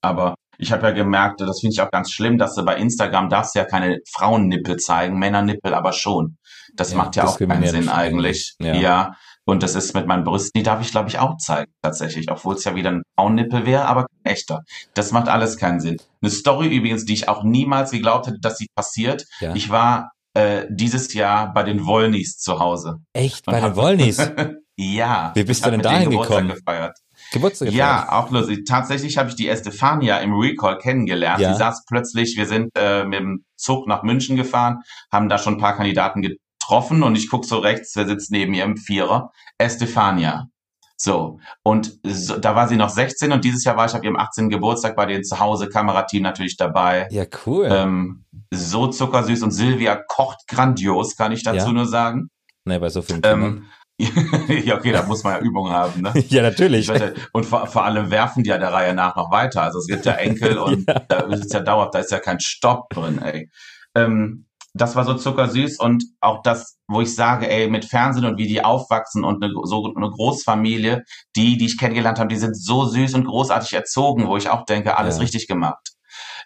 A: Aber ich habe ja gemerkt, das finde ich auch ganz schlimm, dass du bei Instagram darfst ja keine Frauennippel zeigen, Männernippel aber schon. Das ja, macht ja auch keinen Sinn eigentlich. Ja. ja. Und das ist mit meinen Brüsten, die darf ich, glaube ich, auch zeigen, tatsächlich. Obwohl es ja wieder ein Frauennippel wäre, aber echter. Das macht alles keinen Sinn. Eine Story übrigens, die ich auch niemals geglaubt hätte, dass sie passiert. Ja. Ich war äh, dieses Jahr bei den Wollnies zu Hause.
C: Echt? Bei den Wollnies?
A: ja.
C: Wie bist du denn dahin gekommen? Gefeiert.
A: Geburtstag gefeiert? Ja, auch lustig. Tatsächlich habe ich die Estefania im Recall kennengelernt. Ja. Sie saß plötzlich, wir sind äh, mit dem Zug nach München gefahren, haben da schon ein paar Kandidaten getroffen und ich guck so rechts, wer sitzt neben ihr im Vierer? Estefania. So, und so, da war sie noch 16 und dieses Jahr war ich auf ihrem 18. Geburtstag bei denen zu Hause, Kamerateam natürlich dabei.
C: Ja, cool.
A: Ähm, so zuckersüß und Silvia kocht grandios, kann ich dazu ja. nur sagen.
C: Nee, bei so vielen ähm,
A: ja, okay, da muss man ja Übung haben, ne?
C: ja, natürlich.
A: Und vor, vor allem werfen die ja der Reihe nach noch weiter. Also es gibt ja Enkel und ja. da ist ja dauerhaft, da ist ja kein Stopp drin, ey. Ähm, das war so zuckersüß und auch das, wo ich sage, ey, mit Fernsehen und wie die aufwachsen und eine, so eine Großfamilie, die, die ich kennengelernt habe, die sind so süß und großartig erzogen, wo ich auch denke, alles ja. richtig gemacht.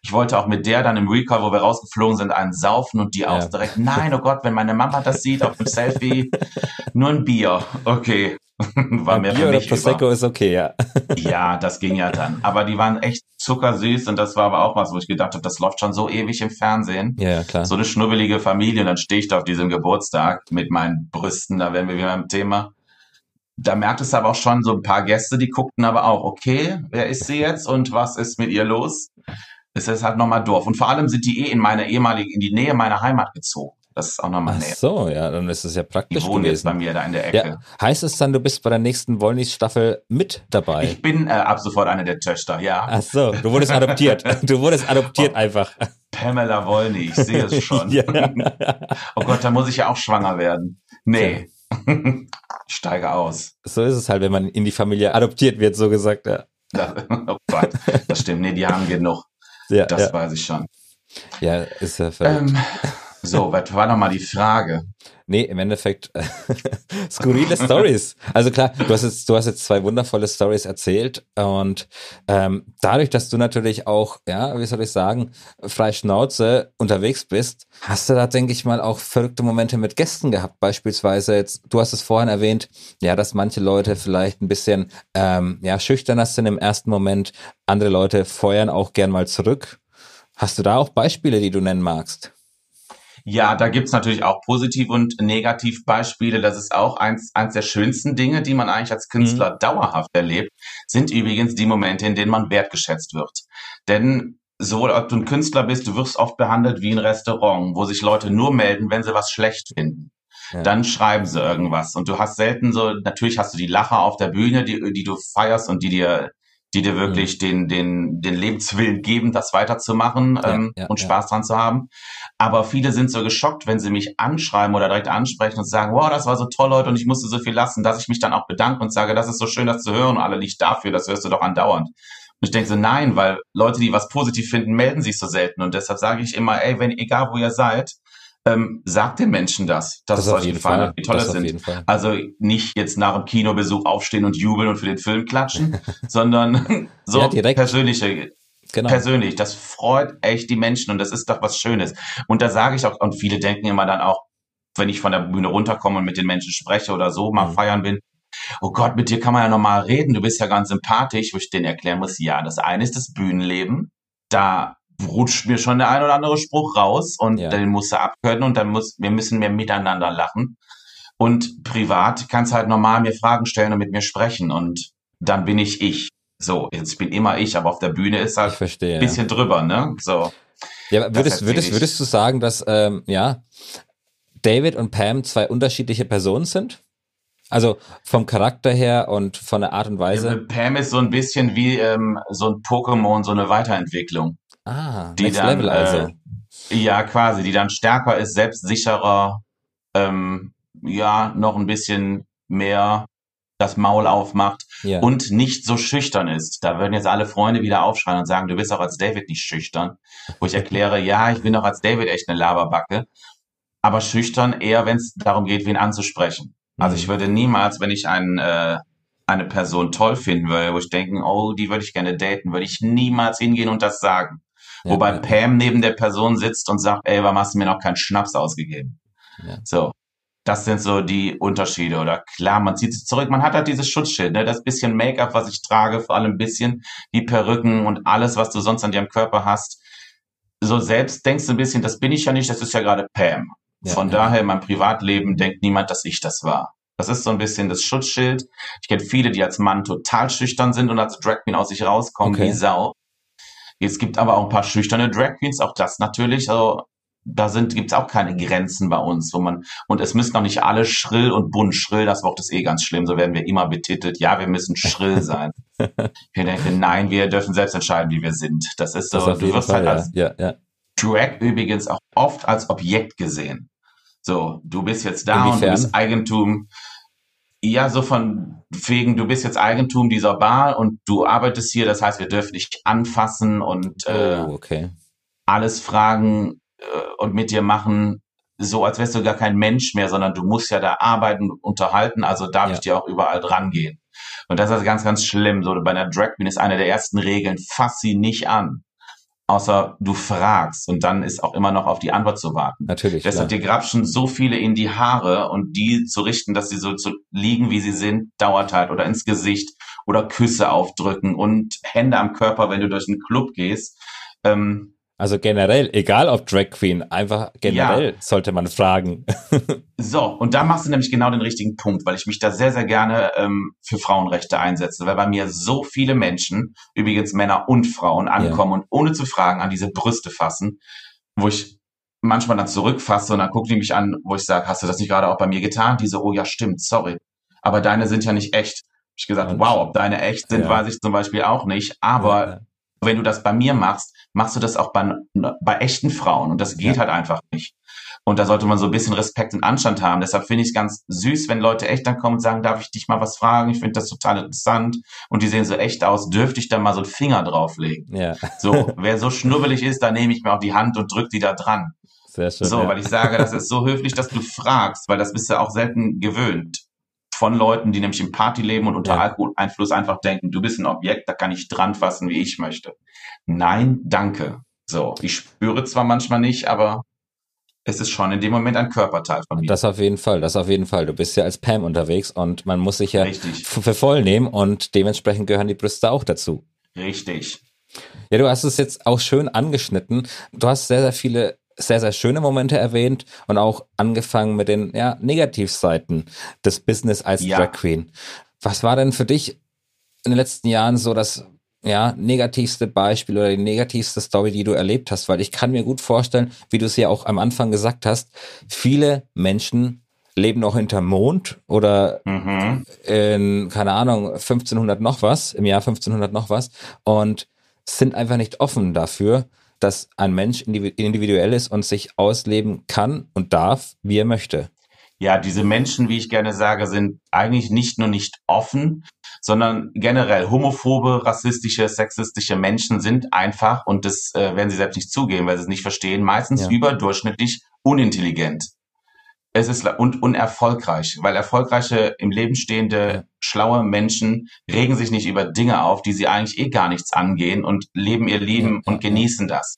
A: Ich wollte auch mit der dann im Recall, wo wir rausgeflogen sind, einen saufen und die ja. auch direkt, nein, oh Gott, wenn meine Mama das sieht auf dem Selfie, nur ein Bier. Okay.
C: War mir Bier oder Prosecco über. ist okay, ja.
A: ja, das ging ja dann. Aber die waren echt zuckersüß und das war aber auch was, wo ich gedacht habe, das läuft schon so ewig im Fernsehen.
C: Ja, ja klar.
A: So eine schnubbelige Familie und dann stehe ich da auf diesem Geburtstag mit meinen Brüsten, da wären wir wieder beim Thema. Da merkt es aber auch schon so ein paar Gäste, die guckten aber auch, okay, wer ist sie jetzt und was ist mit ihr los? Es ist halt nochmal Dorf. Und vor allem sind die eh in meine ehemalige, in die Nähe meiner Heimat gezogen. Das ist auch nochmal näher.
C: Ach so, ja, dann ist es ja praktisch
A: die wohnen gewesen. jetzt bei mir da in der Ecke. Ja.
C: Heißt es dann, du bist bei der nächsten Wollnis-Staffel mit dabei?
A: Ich bin äh, ab sofort eine der Töchter, ja.
C: Ach so, du wurdest adoptiert. Du wurdest adoptiert oh, einfach.
A: Pamela Wollny, ich sehe es schon. ja. oh Gott, da muss ich ja auch schwanger werden. Nee. ich steige aus.
C: So ist es halt, wenn man in die Familie adoptiert wird, so gesagt, ja.
A: oh Gott, das stimmt. Nee, die haben genug. Ja, das ja. weiß ich schon.
C: Ja, ist ja verrückt. Ähm,
A: so, was war nochmal die Frage?
C: Nee, im Endeffekt skurrile Stories. Also klar, du hast jetzt, du hast jetzt zwei wundervolle Stories erzählt und ähm, dadurch, dass du natürlich auch, ja, wie soll ich sagen, frei Schnauze unterwegs bist, hast du da, denke ich mal, auch verrückte Momente mit Gästen gehabt. Beispielsweise jetzt, du hast es vorhin erwähnt, ja, dass manche Leute vielleicht ein bisschen ähm, ja schüchterner sind im ersten Moment, andere Leute feuern auch gern mal zurück. Hast du da auch Beispiele, die du nennen magst?
A: Ja, da gibt's natürlich auch Positiv- und Negativbeispiele. Das ist auch eins, eins der schönsten Dinge, die man eigentlich als Künstler mhm. dauerhaft erlebt, sind übrigens die Momente, in denen man wertgeschätzt wird. Denn so, ob du ein Künstler bist, du wirst oft behandelt wie ein Restaurant, wo sich Leute nur melden, wenn sie was schlecht finden. Ja. Dann schreiben sie irgendwas. Und du hast selten so, natürlich hast du die Lacher auf der Bühne, die, die du feierst und die dir die dir wirklich mhm. den, den, den Lebenswillen geben, das weiterzumachen ja, ähm, ja, und Spaß ja. dran zu haben. Aber viele sind so geschockt, wenn sie mich anschreiben oder direkt ansprechen und sagen, wow, das war so toll heute und ich musste so viel lassen, dass ich mich dann auch bedanke und sage, das ist so schön, das zu hören und alle nicht dafür, das hörst du doch andauernd. Und ich denke so, nein, weil Leute, die was positiv finden, melden sich so selten. Und deshalb sage ich immer, ey, wenn, egal wo ihr seid, ähm, sagt den Menschen das, dass das es euch gefallen hat, wie toll es sind. Also nicht jetzt nach dem Kinobesuch aufstehen und jubeln und für den Film klatschen, sondern so ja, persönliche, Genau. persönlich. Das freut echt die Menschen und das ist doch was Schönes. Und da sage ich auch, und viele denken immer dann auch, wenn ich von der Bühne runterkomme und mit den Menschen spreche oder so, mal mhm. feiern bin, oh Gott, mit dir kann man ja normal reden, du bist ja ganz sympathisch, wo ich denen erklären muss, ja, das eine ist das Bühnenleben, da rutscht mir schon der ein oder andere Spruch raus und ja. den musst du abkönnen und dann muss, wir müssen mehr miteinander lachen. Und privat kannst halt normal mir Fragen stellen und mit mir sprechen und dann bin ich ich. So, jetzt bin immer ich, aber auf der Bühne ist halt
C: verstehe,
A: ein bisschen drüber, ne? So.
C: Ja, würdest, würdest, würdest du sagen, dass ähm, ja David und Pam zwei unterschiedliche Personen sind? Also vom Charakter her und von der Art und Weise. Ja,
A: Pam ist so ein bisschen wie ähm, so ein Pokémon, so eine Weiterentwicklung.
C: Ah, die Next dann, Level also.
A: Äh, ja, quasi, die dann stärker ist, selbstsicherer, ähm, ja, noch ein bisschen mehr das Maul aufmacht
C: Ja.
A: und nicht so schüchtern ist. Da würden jetzt alle Freunde wieder aufschreien und sagen, du bist auch als David nicht schüchtern. Wo ich erkläre, ja, ich bin auch als David echt eine Laberbacke, aber schüchtern eher, wenn es darum geht, wen anzusprechen. Also
C: Mhm.
A: ich würde niemals, wenn ich einen, äh, eine Person toll finden würde, wo ich denke, oh, die würde ich gerne daten, würde ich niemals hingehen und das sagen.
C: Ja,
A: Wobei
C: ja,
A: Pam neben der Person sitzt und sagt, ey, warum hast du mir noch keinen Schnaps ausgegeben?
C: Ja.
A: So. Das sind so die Unterschiede. Oder klar, man zieht sich zurück. Man hat halt dieses Schutzschild, ne? Das bisschen Make-up, was ich trage, vor allem ein bisschen die Perücken und alles, was du sonst an deinem Körper hast. So selbst denkst du ein bisschen, das bin ich ja nicht, das ist ja gerade Pam. Von daher in meinem Privatleben denkt niemand, dass ich das war. Das ist so ein bisschen das Schutzschild. Ich kenne viele, die als Mann total schüchtern sind und als Drag Queen aus sich rauskommen
C: Okay.
A: wie Sau. Es gibt aber auch ein paar schüchterne Drag Queens, auch das natürlich. Also da sind gibt's auch keine Grenzen bei uns, wo man und es müssen auch nicht alle schrill und bunt schrill. Das Wort ist eh ganz schlimm. So werden wir immer betitelt. Ja, wir müssen schrill sein. ich denke, nein, wir dürfen selbst entscheiden, wie wir sind. Das ist so.
C: Das
A: du wirst
C: Fall,
A: halt als
C: ja, ja.
A: Drag übrigens auch oft als Objekt gesehen. So, du bist jetzt da und du
C: Inwiefern?
A: bist Eigentum. Ja, so von wegen, du bist jetzt Eigentum dieser Bar und du arbeitest hier, das heißt, wir dürfen dich anfassen und äh,
C: Oh, okay.
A: alles fragen äh, und mit dir machen, so als wärst du gar kein Mensch mehr, sondern du musst ja da arbeiten und unterhalten, also darf
C: Ja.
A: ich dir auch überall dran gehen. Und das ist ganz, ganz schlimm. So bei einer Drag Queen ist eine der ersten Regeln, fass sie nicht an. Außer du fragst und dann ist auch immer noch auf die Antwort zu warten.
C: Natürlich.
A: Deshalb
C: klar.
A: dir grapschen so viele in die Haare und die zu richten, dass sie so zu liegen, wie sie sind, dauert halt oder ins Gesicht oder Küsse aufdrücken und Hände am Körper, wenn du durch einen Club gehst. Ähm,
C: Also generell, egal ob Drag Queen, einfach generell sollte man fragen.
A: so, und da machst du nämlich genau den richtigen Punkt, weil ich mich da sehr, sehr gerne ähm, für Frauenrechte einsetze, weil bei mir so viele Menschen, übrigens Männer und Frauen, ankommen und ohne zu fragen an diese Brüste fassen, wo ich manchmal dann zurückfasse und dann gucken die mich an, wo ich sage, hast du das nicht gerade auch bei mir getan? Die so, oh ja, stimmt, sorry. Aber deine sind ja nicht echt. Hab ich gesagt,
C: Und-
A: wow, ob deine echt sind,
C: Ja.
A: weiß ich zum Beispiel auch nicht. Aber
C: Ja, ja.
A: Wenn du das bei mir machst, machst du das auch bei, bei echten Frauen und das geht
C: Ja.
A: halt einfach nicht. Und da sollte man so ein bisschen Respekt und Anstand haben. Deshalb finde ich es ganz süß, wenn Leute echt dann kommen und sagen, darf ich dich mal was fragen? Ich finde das total interessant. Und die sehen so echt aus. Dürfte ich da mal so einen Finger drauflegen?
C: ja,
A: So, wer so schnubbelig ist, da nehme ich mir auch die Hand und drück die da dran.
C: sehr schön.
A: So,
C: ja.
A: weil ich sage, das ist so höflich, dass du fragst, weil das bist du auch selten gewöhnt. Von Leuten, die nämlich im Partyleben und unter
C: Ja.
A: Alkoholeinfluss einfach denken, du bist ein Objekt, da kann ich dran fassen, wie ich möchte. Nein, danke. So, ich spüre zwar manchmal nicht, aber es ist schon in dem Moment ein Körperteil von mir.
C: Das auf jeden Fall, das auf jeden Fall. Du bist ja als Pam unterwegs und man muss sich ja
A: Richtig,
C: für voll nehmen und dementsprechend gehören die Brüste auch dazu.
A: richtig.
C: Ja, du hast es jetzt auch schön angeschnitten. Du hast sehr, sehr viele sehr, sehr schöne Momente erwähnt und auch angefangen mit den ja, Negativseiten des Business als
A: Ja.
C: Drag Queen. Was war denn für dich in den letzten Jahren so das ja, negativste Beispiel oder die negativste Story, die du erlebt hast? Weil ich kann mir gut vorstellen, wie du es ja auch am Anfang gesagt hast, viele Menschen leben noch hinterm Mond oder
A: Mhm.
C: in, keine Ahnung, 1500 noch was, im Jahr 1500 noch was und sind einfach nicht offen dafür, dass ein Mensch individu- individuell ist und sich ausleben kann und darf, wie er möchte.
A: Ja, diese Menschen, wie ich gerne sage, sind eigentlich nicht nur nicht offen, sondern generell homophobe, rassistische, sexistische Menschen sind einfach, und das äh, werden sie selbst nicht zugeben, weil sie es nicht verstehen, meistens
C: Ja.
A: überdurchschnittlich unintelligent. Es ist und unerfolgreich, weil erfolgreiche, im Leben stehende, schlaue Menschen regen sich nicht über Dinge auf, die sie eigentlich eh gar nichts angehen und leben ihr Leben und genießen das.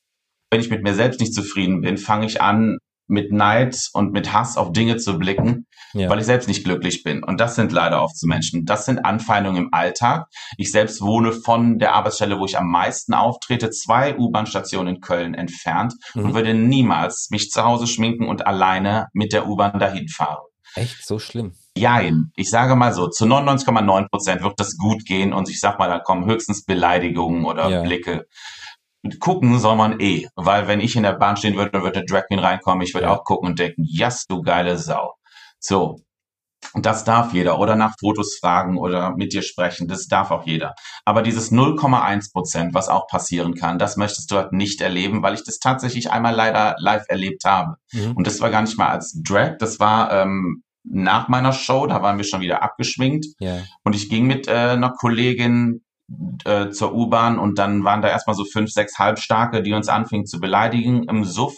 A: Wenn ich mit mir selbst nicht zufrieden bin, fange ich an, mit Neid und mit Hass auf Dinge zu blicken,
C: Ja.
A: weil ich selbst nicht glücklich bin. Und das sind leider oft so Menschen. Das sind Anfeindungen im Alltag. Ich selbst wohne von der Arbeitsstelle, wo ich am meisten auftrete, zwei U-Bahn-Stationen in Köln entfernt
C: Mhm.
A: und würde niemals mich zu Hause schminken und alleine mit der U-Bahn dahin fahren.
C: Echt so schlimm.
A: Jein. Ich sage mal so, zu 99,9 Prozent wird das gut gehen und ich sag mal, da kommen höchstens Beleidigungen oder
C: Ja.
A: Blicke. Gucken soll man eh, weil wenn ich in der Bahn stehen würde, dann würde der Drag Queen reinkommen, ich würde
C: Ja.
A: auch gucken und denken, yes, du geile Sau. So. Und das darf jeder. Oder nach Fotos fragen oder mit dir sprechen. Das darf auch jeder. Aber dieses 0,1 Prozent, was auch passieren kann, das möchtest du halt nicht erleben, weil ich das tatsächlich einmal leider live erlebt habe.
C: Mhm.
A: Und das war gar nicht mal als Drag, das war ähm, nach meiner Show, da waren wir schon wieder abgeschwingt.
C: Ja.
A: Und ich ging mit äh, einer Kollegin äh, zur U-Bahn und dann waren da erstmal so fünf, sechs Halbstarke, die uns anfingen zu beleidigen im Suff.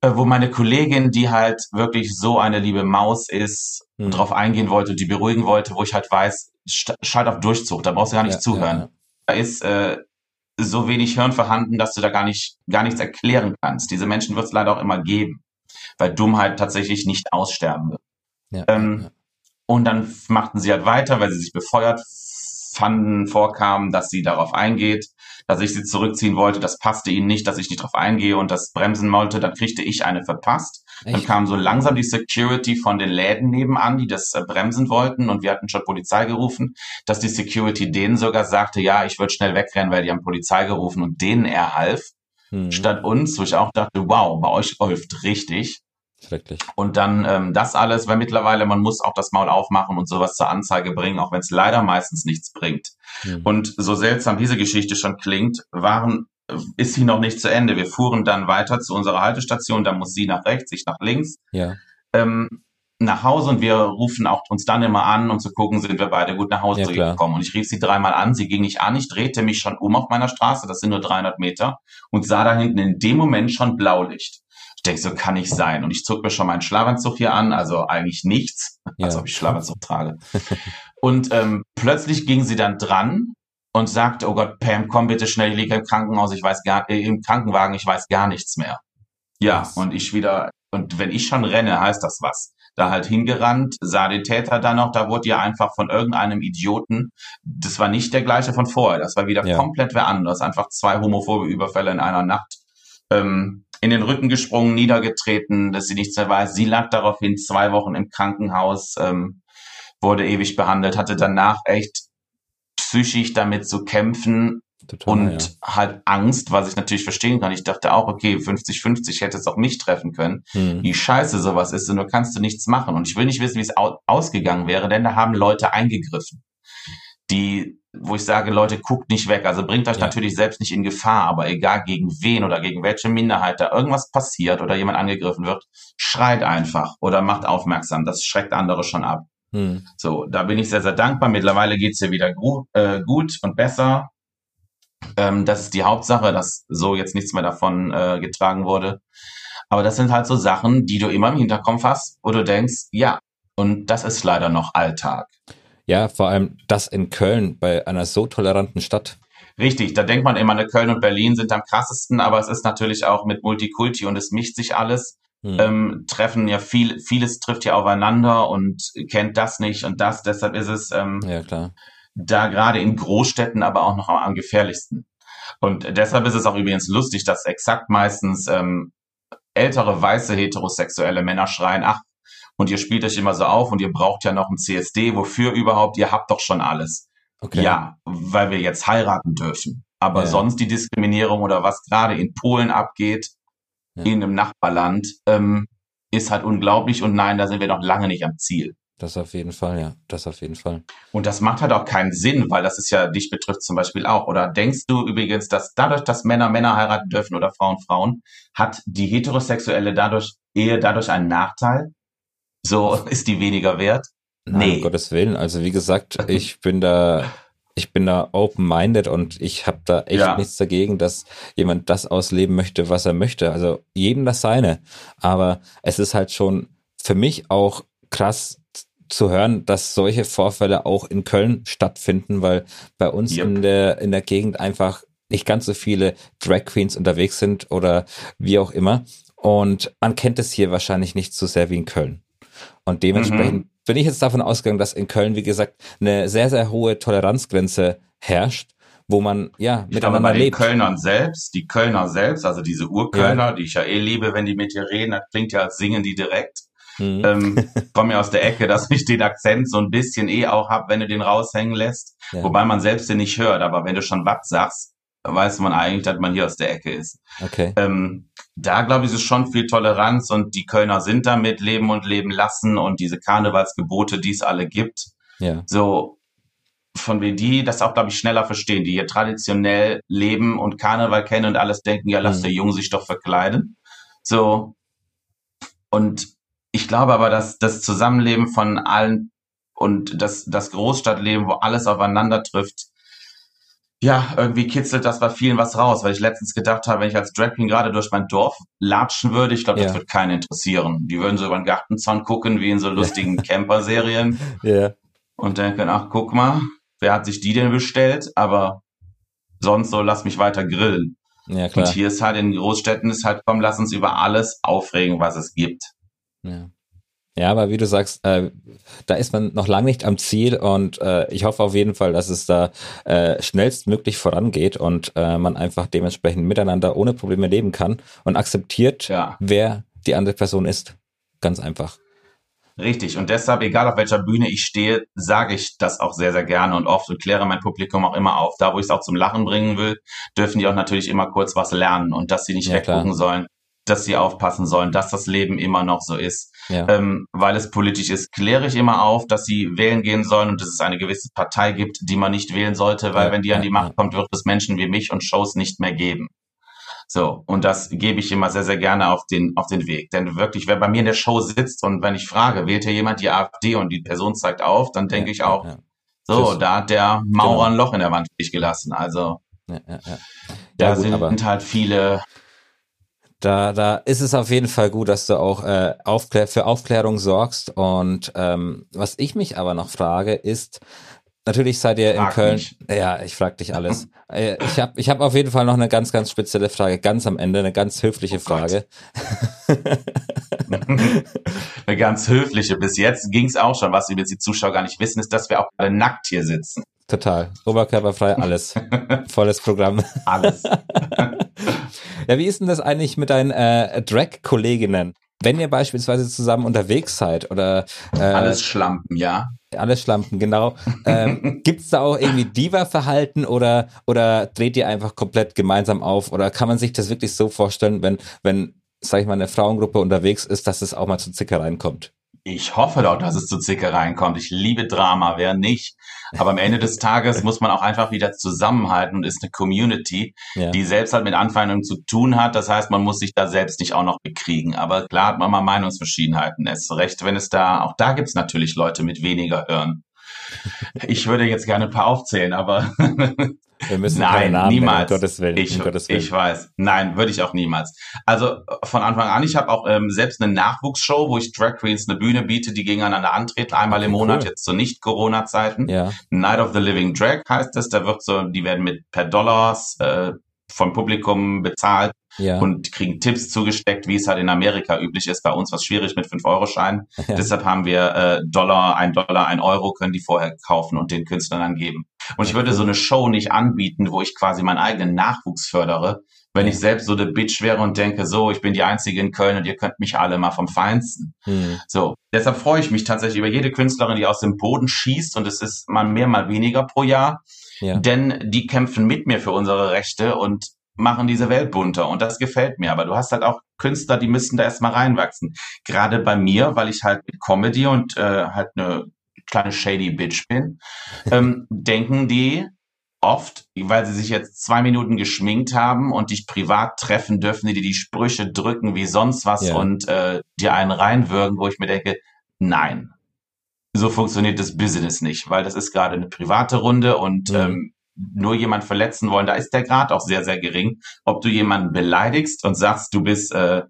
A: Äh, wo meine Kollegin, die halt wirklich so eine liebe Maus ist,
C: Hm.
A: drauf eingehen wollte, die beruhigen wollte, wo ich halt weiß, sch- schalt auf Durchzug, da brauchst du gar nicht
C: Ja,
A: zuhören.
C: ja.
A: Da ist äh, so wenig Hirn vorhanden, dass du da gar nicht, gar nichts erklären kannst. Diese Menschen wird es leider auch immer geben, weil Dummheit tatsächlich nicht aussterben wird.
C: Ja,
A: Ähm, Und dann machten sie halt weiter, weil sie sich befeuert fanden, vorkamen, dass sie darauf eingeht, dass ich sie zurückziehen wollte. Das passte ihnen nicht, dass ich nicht darauf eingehe und das bremsen wollte. Dann kriegte ich eine verpasst. Dann
C: Echt?
A: kam so langsam die Security von den Läden nebenan, die das äh, bremsen wollten und wir hatten schon Polizei gerufen, dass die Security denen sogar sagte, ja, ich würde schnell wegrennen, weil die haben Polizei gerufen und denen er half,
C: Hm.
A: statt uns, wo ich auch dachte, wow, bei euch läuft richtig.
C: Schrecklich.
A: Und dann ähm, das alles, weil mittlerweile man muss auch das Maul aufmachen und sowas zur Anzeige bringen, auch wenn es leider meistens nichts bringt.
C: Hm.
A: Und so seltsam diese Geschichte schon klingt, waren äh, ist sie noch nicht zu Ende. Wir fuhren dann weiter zu unserer Haltestation, da muss sie nach rechts, ich nach links,
C: ja.
A: ähm, nach Hause und wir rufen auch uns dann immer an, um zu gucken, sind wir beide gut nach Hause
C: Ja,
A: gekommen. Und ich rief sie dreimal an, sie ging nicht an, ich drehte mich schon um auf meiner Straße, das sind nur 300 Meter, und sah da hinten in dem Moment schon Blaulicht. Ich denke, so kann nicht sein. Und ich zog mir schon meinen Schlafanzug hier an, also eigentlich nichts,
C: Ja.
A: als ob ich Schlafanzug trage. Und ähm, plötzlich ging sie dann dran und sagte, oh Gott, Pam, komm bitte schnell, ich liege im Krankenhaus, ich weiß gar, äh, im Krankenwagen, ich weiß gar nichts mehr. Ja,
C: Was?
A: und ich wieder, und wenn ich schon renne, heißt das was. Da halt hingerannt, sah den Täter dann noch, da wurde ja einfach von irgendeinem Idioten, das war nicht der gleiche von vorher, das war wieder
C: Ja.
A: komplett wer anders, einfach zwei homophobe Überfälle in einer Nacht. Ähm, in den Rücken gesprungen, niedergetreten, dass sie nichts mehr weiß. Sie lag daraufhin zwei Wochen im Krankenhaus, ähm, wurde ewig behandelt, hatte danach echt psychisch damit zu kämpfen
C: Total.
A: und
C: ja.
A: halt Angst, was ich natürlich verstehen kann. Ich dachte auch, okay, 50-50 hätte es auch mich treffen können.
C: Hm.
A: Wie scheiße sowas ist, und nur kannst du nichts machen. Und ich will nicht wissen, wie es au ausgegangen wäre, denn da haben Leute eingegriffen. Die, wo ich sage, Leute, guckt nicht weg. Also bringt euch
C: Ja.
A: natürlich selbst nicht in Gefahr, aber egal gegen wen oder gegen welche Minderheit da irgendwas passiert oder jemand angegriffen wird, schreit einfach oder macht aufmerksam. Das schreckt andere schon ab.
C: Hm.
A: So, da bin ich sehr, sehr dankbar. Mittlerweile geht's ihr wieder gut, äh, gut und besser. Ähm, das ist die Hauptsache, dass so jetzt nichts mehr davon äh, getragen wurde. Aber das sind halt so Sachen, die du immer im Hinterkopf hast, wo du denkst, ja, und das ist leider noch Alltag.
C: Ja, vor allem das in Köln bei einer so toleranten Stadt.
A: Richtig, da denkt man immer, ne, Köln und Berlin sind am krassesten, aber es ist natürlich auch mit Multikulti und es mischt sich alles.
C: Hm.
A: Ähm, treffen ja viel, vieles trifft ja aufeinander und kennt das nicht und das. Deshalb ist es ähm,
C: ja, klar.
A: da gerade in Großstädten aber auch noch am, am gefährlichsten. Und deshalb ist es auch übrigens lustig, dass exakt meistens ähm, ältere weiße heterosexuelle Männer schreien, ach, und ihr spielt euch immer so auf und ihr braucht ja noch ein CSD, wofür überhaupt, ihr habt doch schon alles.
C: Okay.
A: Ja, weil wir jetzt heiraten dürfen. Aber
C: Ja.
A: sonst die Diskriminierung oder was gerade in Polen abgeht,
C: Ja.
A: in einem Nachbarland, ähm, ist halt unglaublich und nein, da sind wir noch lange nicht am Ziel.
C: Das auf jeden Fall, ja. Das auf jeden Fall.
A: Und das macht halt auch keinen Sinn, weil das ist ja, dich betrifft zum Beispiel auch. Oder denkst du übrigens, dass dadurch, dass Männer Männer heiraten dürfen oder Frauen Frauen, hat die heterosexuelle dadurch, Ehe dadurch einen Nachteil? So ist die weniger wert?
C: Nein,
A: Nee.
C: um Gottes Willen. Also wie gesagt, ich bin da, ich bin da open-minded und ich habe da echt
A: Ja.
C: nichts dagegen, dass jemand das ausleben möchte, was er möchte. Also jedem das seine. Aber es ist halt schon für mich auch krass zu hören, dass solche Vorfälle auch in Köln stattfinden, weil bei uns
A: Yep.
C: in der in der Gegend einfach nicht ganz so viele Drag Queens unterwegs sind oder wie auch immer. Und man kennt es hier wahrscheinlich nicht so sehr wie in Köln. Und dementsprechend bin ich jetzt davon ausgegangen, dass in Köln, wie gesagt, eine sehr, sehr hohe Toleranzgrenze herrscht, wo man ja
A: Ich glaube,
C: miteinander
A: bei den
C: lebt.
A: Kölnern selbst, die Kölner selbst, also diese Urkölner, die ich ja eh liebe, wenn die mit dir reden, das klingt ja, als singen die direkt.
C: Mhm.
A: Ähm, komme ja aus der Ecke, dass ich den Akzent so ein bisschen eh auch hab, wenn du den raushängen lässt.
C: Ja.
A: Wobei man selbst den nicht hört, aber wenn du schon was sagst, weiß man eigentlich, dass man hier aus der Ecke ist.
C: Okay.
A: Ähm, da glaube ich, ist schon viel Toleranz und die Kölner sind damit leben und leben lassen und diese Karnevalsgebote, die es alle gibt,
C: Ja.
A: so von wie die das auch, glaube ich, schneller verstehen, die hier traditionell leben und Karneval kennen und alles denken, ja, lass
C: Mhm.
A: der Junge sich doch verkleiden. So. Und ich glaube aber, dass das Zusammenleben von allen und das, das Großstadtleben, wo alles aufeinander trifft, ja, irgendwie kitzelt das bei vielen was raus, weil ich letztens gedacht habe, wenn ich als Drag Queen gerade durch mein Dorf latschen würde, ich glaube, das
C: Ja.
A: wird keinen interessieren. Die würden so über den Gartenzaun gucken, wie in so lustigen Camper-Serien
C: Ja.
A: und denken, ach, guck mal, wer hat sich die denn bestellt? Aber sonst so, lass mich weiter grillen.
C: Ja, klar.
A: Und hier ist halt in Großstädten ist halt, komm, lass uns über alles aufregen, was es gibt.
C: Ja. Ja, aber wie du sagst, äh, da ist man noch lange nicht am Ziel und äh, ich hoffe auf jeden Fall, dass es da äh, schnellstmöglich vorangeht und äh, man einfach dementsprechend miteinander ohne Probleme leben kann und akzeptiert,
A: Ja.
C: wer die andere Person ist. Ganz einfach.
A: Richtig. Und deshalb, egal auf welcher Bühne ich stehe, sage ich das auch sehr, sehr gerne und oft und kläre mein Publikum auch immer auf. Da, wo ich es auch zum Lachen bringen will, dürfen die auch natürlich immer kurz was lernen und dass sie nicht
C: Ja, klar.
A: weggucken sollen, dass sie aufpassen sollen, dass das Leben immer noch so ist.
C: Ja.
A: Ähm, weil es politisch ist, kläre ich immer auf, dass sie wählen gehen sollen und dass es eine gewisse Partei gibt, die man nicht wählen sollte, weil
C: Ja,
A: wenn die an die Macht kommt, wird es Menschen wie mich und Shows nicht mehr geben. So, und das gebe ich immer sehr, sehr gerne auf den, auf den Weg. Denn wirklich, wer bei mir in der Show sitzt und wenn ich frage, wählt hier jemand die AfD und die Person zeigt auf, dann denke ich auch, so,
C: Tschüss.
A: da hat der Maurer
C: Genau.
A: ein Loch in der Wand gelassen. Also,
C: ja, ja, ja.
A: da
C: gut,
A: sind halt viele,
C: da, da ist es auf jeden Fall gut, dass du auch äh, Aufklär für Aufklärung sorgst. Und ähm, was ich mich aber noch frage, ist, natürlich seid ihr in
A: Frag
C: Köln.
A: mich.
C: Ja, ich frag dich alles. äh, ich habe ich hab auf jeden Fall noch eine ganz, ganz spezielle Frage, ganz am Ende, eine ganz höfliche
A: Oh.
C: Frage.
A: eine ganz höfliche. Bis jetzt ging es auch schon. Was übrigens die Zuschauer gar nicht wissen, ist, dass wir auch alle nackt hier sitzen.
C: Total. Oberkörperfrei, alles. Volles Programm.
A: Alles.
C: Ja, wie ist denn das eigentlich mit deinen äh, Drag-Kolleginnen? Wenn ihr beispielsweise zusammen unterwegs seid oder äh,
A: Alles Schlampen, ja.
C: Alle Schlampen, genau. Ähm, gibt's da auch irgendwie Diva-Verhalten oder, oder dreht ihr einfach komplett gemeinsam auf? Oder kann man sich das wirklich so vorstellen, wenn, wenn, sag ich mal, eine Frauengruppe unterwegs ist, dass es auch mal zu Zickereien kommt?
A: Ich hoffe doch, dass es zu Zickereien kommt. Ich liebe Drama, wer nicht. Aber am Ende des Tages muss man auch einfach wieder zusammenhalten und ist eine Community,
C: Ja.
A: die selbst halt mit Anfeindungen zu tun hat. Das heißt, man muss sich da selbst nicht auch noch bekriegen. Aber klar hat man mal Meinungsverschiedenheiten. Es ist recht, wenn es da, auch da gibt's natürlich Leute mit weniger Hirn. Ich würde jetzt gerne ein paar aufzählen, aber
C: Wir müssen
A: Nein,
C: Namen nennen,
A: niemals.
C: um Gottes Willen.
A: Ich,
C: Gottes Willen.
A: ich weiß. Nein, würde ich auch niemals. Also von Anfang an, ich habe auch ähm, selbst eine Nachwuchsshow, wo ich Drag Queens eine Bühne biete, die gegeneinander antreten, einmal im
C: Okay,
A: Monat,
C: cool.
A: jetzt zu Nicht-Corona-Zeiten.
C: ja,
A: Night of the Living Drag heißt es. Da wird so, die werden mit per Dollars äh, vom Publikum bezahlt
C: ja.
A: und kriegen Tipps zugesteckt, wie es halt in Amerika üblich ist. Bei uns was schwierig mit 5-Euro-Scheinen.
C: Ja.
A: Deshalb haben wir äh, Dollar, ein Dollar, ein Euro können die vorher kaufen und den Künstlern dann geben. Und ich würde so eine Show nicht anbieten, wo ich quasi meinen eigenen Nachwuchs fördere, wenn ich selbst so eine Bitch wäre und denke, so, ich bin die Einzige in Köln und ihr könnt mich alle mal vom Feinsten.
C: Hm.
A: So, deshalb freue ich mich tatsächlich über jede Künstlerin, die aus dem Boden schießt und es ist mal mehr, mal weniger pro Jahr,
C: ja.
A: denn die kämpfen mit mir für unsere Rechte und machen diese Welt bunter und das gefällt mir. Aber du hast halt auch Künstler, die müssen da erstmal reinwachsen. Gerade bei mir, weil ich halt mit Comedy und äh, halt eine kleine shady Bitch bin, ähm, denken die oft, weil sie sich jetzt zwei Minuten geschminkt haben und dich privat treffen dürfen, die dir die Sprüche drücken wie sonst was
C: Ja.
A: und äh, dir einen reinwürgen, wo ich mir denke, nein, so funktioniert das Business nicht, weil das ist gerade eine private Runde und
C: Mhm.
A: ähm, nur jemand verletzen wollen, da ist der Grad auch sehr, sehr gering. Ob du jemanden beleidigst und sagst, du bist, äh,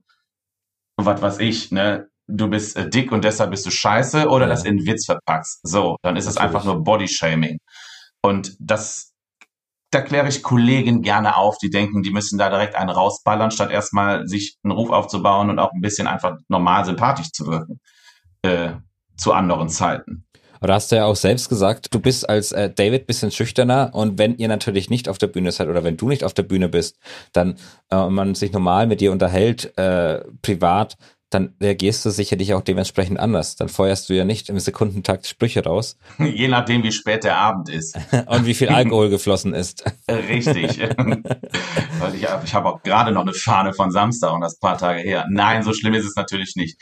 A: was weiß ich, ne, du bist äh, dick und deshalb bist du scheiße oder
C: Ja.
A: das in Witz verpackst. So, dann ist es einfach nur Bodyshaming. Und das, da kläre ich Kollegen gerne auf, die denken, die müssen da direkt einen rausballern, statt erstmal sich einen Ruf aufzubauen und auch ein bisschen einfach normal sympathisch zu wirken. Äh, zu anderen Zeiten.
C: Aber hast du ja auch selbst gesagt, du bist als äh, David bisschen schüchterner und wenn ihr natürlich nicht auf der Bühne seid oder wenn du nicht auf der Bühne bist, dann äh, man sich normal mit dir unterhält, äh, privat, dann reagierst du sicherlich auch dementsprechend anders. Dann feuerst du ja nicht im Sekundentakt Sprüche raus
A: Je nachdem, wie spät der Abend ist.
C: und wie viel Alkohol geflossen ist.
A: Richtig. Weil ich, ich habe auch gerade noch eine Fahne von Samstag und das paar Tage her. Nein, so schlimm ist es natürlich nicht.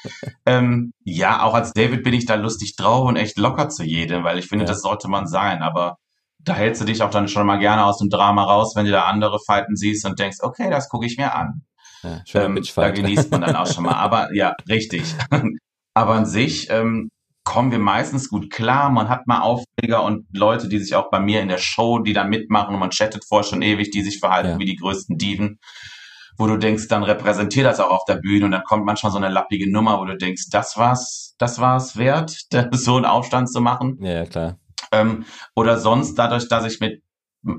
A: Ähm, ja, auch als David bin ich da lustig drauf und echt locker zu jedem, weil ich finde,
C: Ja.
A: das sollte man sein. Aber da hältst du dich auch dann schon mal gerne aus dem Drama raus, wenn du da andere Fighten siehst und denkst, okay, das gucke ich mir an.
C: Ja,
A: Ähm, da genießt man dann auch schon mal. Aber ja, richtig. Aber an sich ähm, kommen wir meistens gut klar. Man hat mal Aufreger und Leute, die sich auch bei mir in der Show, die da mitmachen und man chattet vorher schon ewig, die sich verhalten ja. wie die größten Diven. Wo du denkst, dann repräsentiert das auch auf der Bühne und dann kommt manchmal so eine lappige Nummer, wo du denkst, das war's, das war's wert, so einen Aufstand zu machen.
C: Ja, klar.
A: Ähm, oder sonst dadurch, dass ich mit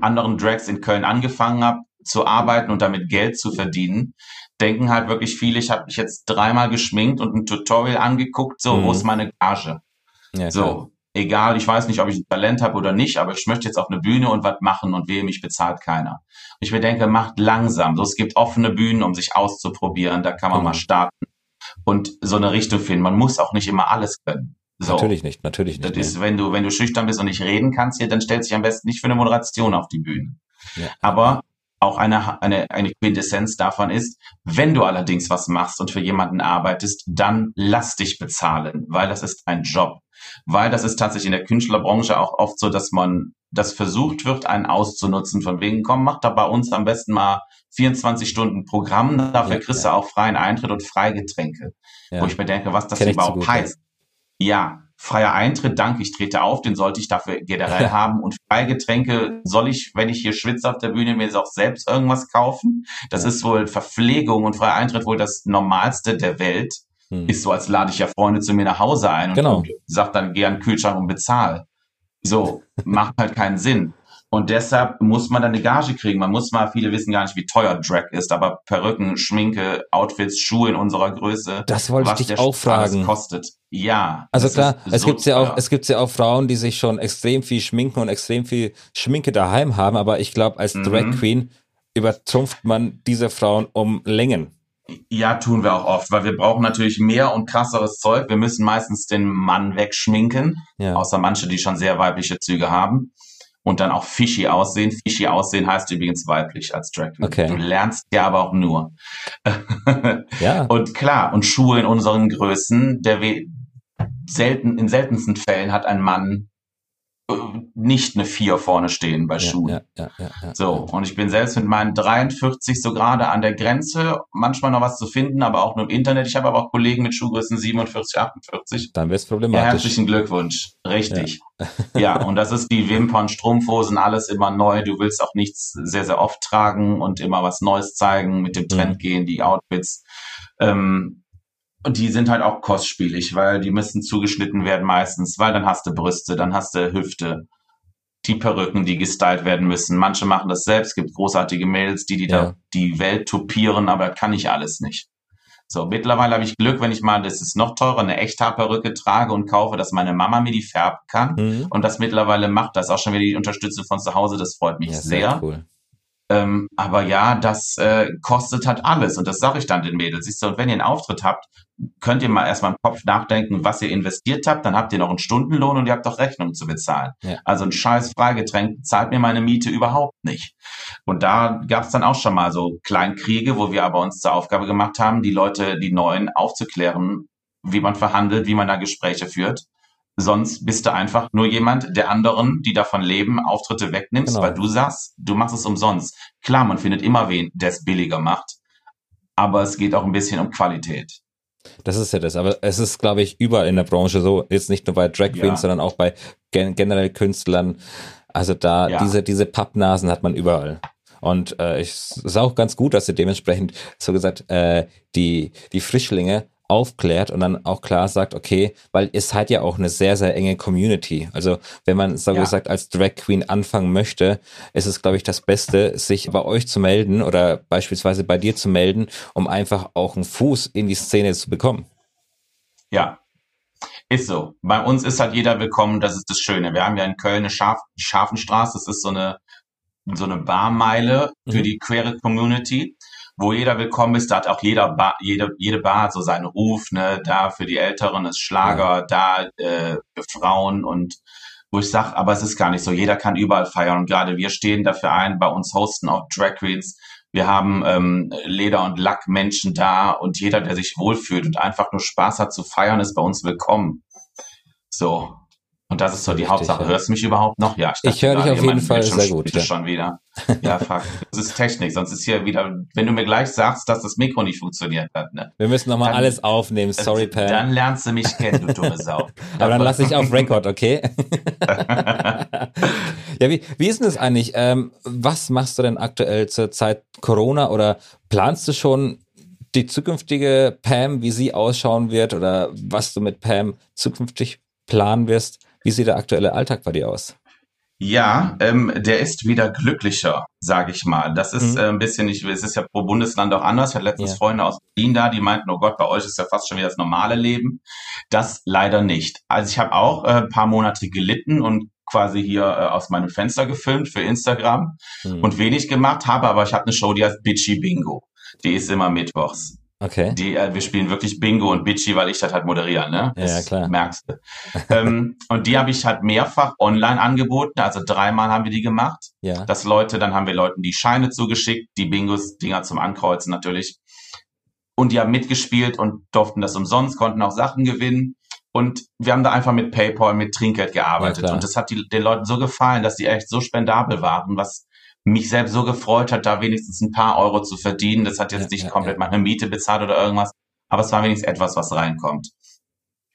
A: anderen Drags in Köln angefangen habe zu arbeiten und damit Geld zu verdienen, denken halt wirklich viele, ich habe mich jetzt dreimal geschminkt und ein Tutorial angeguckt, so, mhm. wo ist meine Gage? Ja, so, egal, ich weiß nicht, ob ich ein Talent habe oder nicht, aber ich möchte jetzt auf eine Bühne und was machen und wehe, mich bezahlt keiner. Ich mir denke, macht langsam. So, es gibt offene Bühnen, um sich auszuprobieren, da kann man mhm. mal starten und so eine Richtung finden. Man muss auch nicht immer alles können. So.
C: Natürlich nicht, natürlich nicht.
A: Das ist, wenn du, wenn du schüchtern bist und nicht reden kannst, hier, dann stellst dich am besten nicht für eine Moderation auf die Bühne. Ja. Aber auch eine, eine, eine Quintessenz davon ist, wenn du allerdings was machst und für jemanden arbeitest, dann lass dich bezahlen, weil das ist ein Job. Weil das ist tatsächlich in der Künstlerbranche auch oft so, dass man das versucht wird, einen auszunutzen, von wegen, komm, mach da bei uns am besten mal 24 Stunden Programm, dafür ja, kriegst ja. du auch freien Eintritt und Freigetränke. Ja. Wo ich mir denke, was das überhaupt so gut, heißt. Ja, freier Eintritt, danke, ich trete auf, den sollte ich dafür generell haben. Und Freigetränke soll ich, wenn ich hier schwitze auf der Bühne, mir auch selbst irgendwas kaufen? Das ist wohl Verpflegung und freier Eintritt wohl das Normalste der Welt. Hm. Ist so, als lade ich ja Freunde zu mir nach Hause ein und,
C: genau.
A: sag dann, geh an den Kühlschrank und bezahl. So, macht halt keinen Sinn. Und deshalb muss man dann eine Gage kriegen. Man muss mal, viele wissen gar nicht, wie teuer Drag ist, aber Perücken, Schminke, Outfits, Schuhe in unserer Größe.
C: Das wollte ich dich auch fragen.
A: kostet. Ja.
C: Also klar, es so gibt ja auch, es gibt ja auch Frauen, die sich schon extrem viel schminken und extrem viel Schminke daheim haben, aber ich glaube, als Drag mhm. Queen übertrumpft man diese Frauen um Längen.
A: Ja, tun wir auch oft, weil wir brauchen natürlich mehr und krasseres Zeug. Wir müssen meistens den Mann wegschminken, ja. außer manche, die schon sehr weibliche Züge haben und dann auch fishy aussehen. Fishy aussehen heißt übrigens weiblich als Drag Queen.
C: Okay.
A: Du lernst ja aber auch nur. ja. Und klar, und Schuhe in unseren Größen, der selten, in seltensten Fällen hat ein Mann nicht eine 4 vorne stehen bei Schuhen.
C: Ja, ja, ja, ja,
A: so, und ich bin selbst mit meinen 43 so gerade an der Grenze, manchmal noch was zu finden, aber auch nur im Internet. Ich habe aber auch Kollegen mit Schuhgrößen 47, 48.
C: Dann wird's problematisch.
A: herzlichen Glückwunsch. Richtig. Ja. ja, und das ist die Wimpern, Strumpfhosen, alles immer neu. Du willst auch nichts sehr, sehr oft tragen und immer was Neues zeigen, mit dem Trend mhm. gehen, die Outfits. Ähm, und die sind halt auch kostspielig, weil die müssen zugeschnitten werden meistens, weil dann hast du Brüste, dann hast du Hüfte, die Perücken, die gestylt werden müssen. Manche machen das selbst, es gibt großartige Mails, die die ja. da die Welt tupieren, aber das kann ich alles nicht. So, mittlerweile habe ich Glück, wenn ich mal, das ist noch teurer, eine Echthaarperücke trage und kaufe, dass meine Mama mir die färben kann. Mhm. Und das mittlerweile macht das auch schon wieder die Unterstützung von zu Hause. Das freut mich ja, sehr. sehr. Cool. Ähm, aber ja, das äh, kostet halt alles. Und das sage ich dann den Mädels. Siehst du, und wenn ihr einen Auftritt habt, könnt ihr mal erstmal im Kopf nachdenken, was ihr investiert habt. Dann habt ihr noch einen Stundenlohn und ihr habt doch Rechnungen zu bezahlen. Ja. Also ein scheiß Freigetränk zahlt mir meine Miete überhaupt nicht. Und da gab es dann auch schon mal so Kleinkriege, wo wir aber uns zur Aufgabe gemacht haben, die Leute, die Neuen aufzuklären, wie man verhandelt, wie man da Gespräche führt. Sonst bist du einfach nur jemand, der anderen, die davon leben, Auftritte wegnimmst, genau. weil du sagst, du machst es umsonst. Klar, man findet immer wen, der es billiger macht, aber es geht auch ein bisschen um Qualität.
C: Das ist ja das, aber es ist, glaube ich, überall in der Branche so, jetzt nicht nur bei Drag Queens, ja. sondern auch bei gen generell Künstlern. Also da, ja. diese, diese Pappnasen hat man überall. Und äh, ich ist auch ganz gut, dass sie dementsprechend so gesagt äh, die die Frischlinge aufklärt und dann auch klar sagt, okay, weil es hat ja auch eine sehr, sehr enge Community. Also wenn man, so ja. gesagt, als Drag Queen anfangen möchte, ist es, glaube ich, das Beste, sich bei euch zu melden oder beispielsweise bei dir zu melden, um einfach auch einen Fuß in die Szene zu bekommen.
A: Ja, ist so. Bei uns ist halt jeder willkommen, das ist das Schöne. Wir haben ja in Köln eine Schaf Schafenstraße, das ist so eine, so eine Barmeile für mhm. die queere Community wo jeder willkommen ist. Da hat auch jeder Bar, jede, jede Bar hat so seinen Ruf, ne? Da für die Älteren ist Schlager, da äh, für Frauen und wo ich sage, aber es ist gar nicht so. Jeder kann überall feiern und gerade wir stehen dafür ein, bei uns hosten auch Drag Queens. Wir haben ähm, Leder- und Lackmenschen da und jeder, der sich wohlfühlt und einfach nur Spaß hat zu feiern, ist bei uns willkommen. So. Und das ist so die Richtig, Hauptsache. Ja. Hörst du mich überhaupt noch?
C: Ja, ich, ich höre dich auf jeden Fall sehr gut.
A: Ja. schon wieder. Ja, fuck. Das ist Technik, sonst ist hier wieder, wenn du mir gleich sagst, dass das Mikro nicht funktioniert hat. Ne?
C: Wir müssen nochmal alles aufnehmen. Sorry, Pam.
A: Dann lernst du mich kennen, du dumme Sau.
C: Aber dann lasse ich auf Record, okay? ja, wie, wie ist denn das eigentlich? Ähm, was machst du denn aktuell zur Zeit Corona oder planst du schon die zukünftige Pam, wie sie ausschauen wird oder was du mit Pam zukünftig planen wirst? Wie sieht der aktuelle Alltag bei dir aus?
A: Ja, ähm, der ist wieder glücklicher, sage ich mal. Das ist mhm. äh, ein bisschen, ich, es ist ja pro Bundesland auch anders. Ich hatte letztens ja. Freunde aus Berlin da, die meinten, oh Gott, bei euch ist ja fast schon wieder das normale Leben. Das leider nicht. Also ich habe auch äh, ein paar Monate gelitten und quasi hier äh, aus meinem Fenster gefilmt für Instagram mhm. und wenig gemacht habe, aber ich habe eine Show, die heißt Bitchy Bingo. Die ist immer mittwochs.
C: Okay.
A: Die, äh, wir spielen wirklich Bingo und Bitchy, weil ich das halt moderiere, ne?
C: Das ja, klar.
A: Merkst du. ähm, und die habe ich halt mehrfach online angeboten. Also dreimal haben wir die gemacht.
C: Ja.
A: Dass Leute, dann haben wir Leuten die Scheine zugeschickt, die Bingos-Dinger zum Ankreuzen natürlich. Und die haben mitgespielt und durften das umsonst, konnten auch Sachen gewinnen. Und wir haben da einfach mit PayPal, mit Trinkgeld gearbeitet. Ja, und das hat die, den Leuten so gefallen, dass die echt so spendabel waren, was mich selbst so gefreut hat, da wenigstens ein paar Euro zu verdienen. Das hat jetzt ja, nicht ja, komplett meine Miete bezahlt oder irgendwas, aber es war wenigstens etwas, was reinkommt.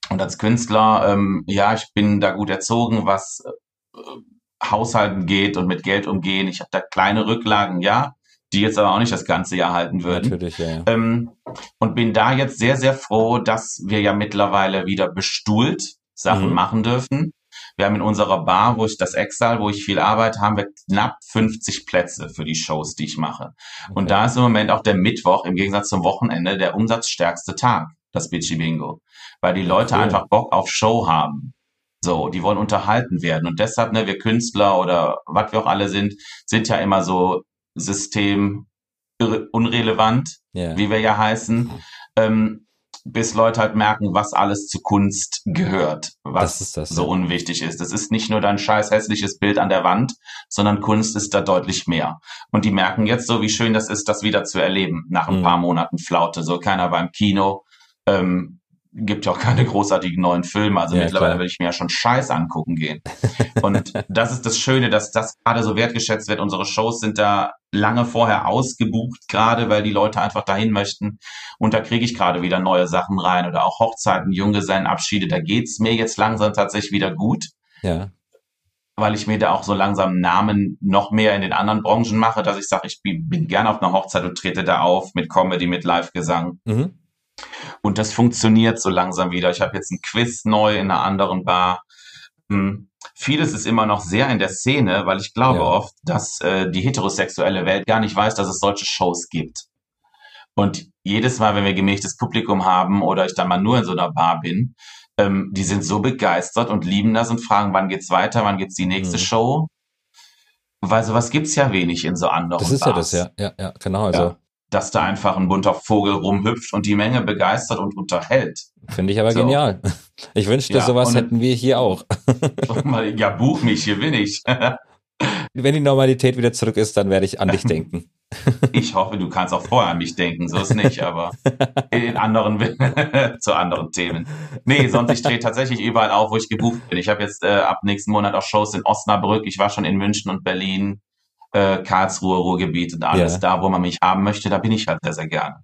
A: Und als Künstler, ähm, ja, ich bin da gut erzogen, was äh, Haushalten geht und mit Geld umgehen. Ich habe da kleine Rücklagen, ja, die jetzt aber auch nicht das ganze Jahr halten würden.
C: Natürlich, ja. ja.
A: Ähm, und bin da jetzt sehr, sehr froh, dass wir ja mittlerweile wieder bestuhlt Sachen mhm. machen dürfen. Wir haben in unserer Bar, wo ich das Exal, wo ich viel arbeite, haben wir knapp 50 Plätze für die Shows, die ich mache. Okay. Und da ist im Moment auch der Mittwoch im Gegensatz zum Wochenende der umsatzstärkste Tag, das Bitchy Bingo. Weil die Leute cool. einfach Bock auf Show haben. So, die wollen unterhalten werden. Und deshalb, ne, wir Künstler oder was wir auch alle sind, sind ja immer so System unrelevant, yeah. wie wir ja heißen. Ähm, bis Leute halt merken, was alles zu Kunst gehört, was das das, so ja. unwichtig ist. Das ist nicht nur dein scheiß hässliches Bild an der Wand, sondern Kunst ist da deutlich mehr. Und die merken jetzt so, wie schön das ist, das wieder zu erleben nach ein mhm. paar Monaten Flaute. So keiner beim Kino. Ähm, gibt ja auch keine großartigen neuen Filme. Also ja, mittlerweile klar. will ich mir ja schon Scheiß angucken gehen. Und das ist das Schöne, dass das gerade so wertgeschätzt wird. Unsere Shows sind da lange vorher ausgebucht, gerade weil die Leute einfach dahin möchten. Und da kriege ich gerade wieder neue Sachen rein oder auch Hochzeiten, Junggesellenabschiede. Da geht's mir jetzt langsam tatsächlich wieder gut.
C: Ja.
A: Weil ich mir da auch so langsam Namen noch mehr in den anderen Branchen mache, dass ich sage, ich bin, bin gerne auf einer Hochzeit und trete da auf mit Comedy, mit Live-Gesang. Mhm. Und das funktioniert so langsam wieder. Ich habe jetzt ein Quiz neu in einer anderen Bar. Hm. Vieles ist immer noch sehr in der Szene, weil ich glaube ja. oft, dass äh, die heterosexuelle Welt gar nicht weiß, dass es solche Shows gibt. Und jedes Mal, wenn wir gemächtes Publikum haben oder ich dann mal nur in so einer Bar bin, ähm, die sind so begeistert und lieben das und fragen, wann geht's weiter, wann gibt's die nächste mhm. Show. Weil sowas gibt's ja wenig in so anderen
C: Das ist Bars. ja das, ja, ja, ja genau. Also ja
A: dass da einfach ein bunter Vogel rumhüpft und die Menge begeistert und unterhält.
C: Finde ich aber so. genial. Ich wünschte, ja, sowas hätten wir hier auch.
A: ja, buch mich, hier bin ich.
C: Wenn die Normalität wieder zurück ist, dann werde ich an dich denken.
A: Ich hoffe, du kannst auch vorher an mich denken, so ist nicht, aber in anderen, zu anderen Themen. Nee, sonst ich drehe tatsächlich überall auf, wo ich gebucht bin. Ich habe jetzt äh, ab nächsten Monat auch Shows in Osnabrück. Ich war schon in München und Berlin äh, Karlsruhe, Ruhrgebiet und alles ja. da, wo man mich haben möchte, da bin ich halt sehr, sehr gerne.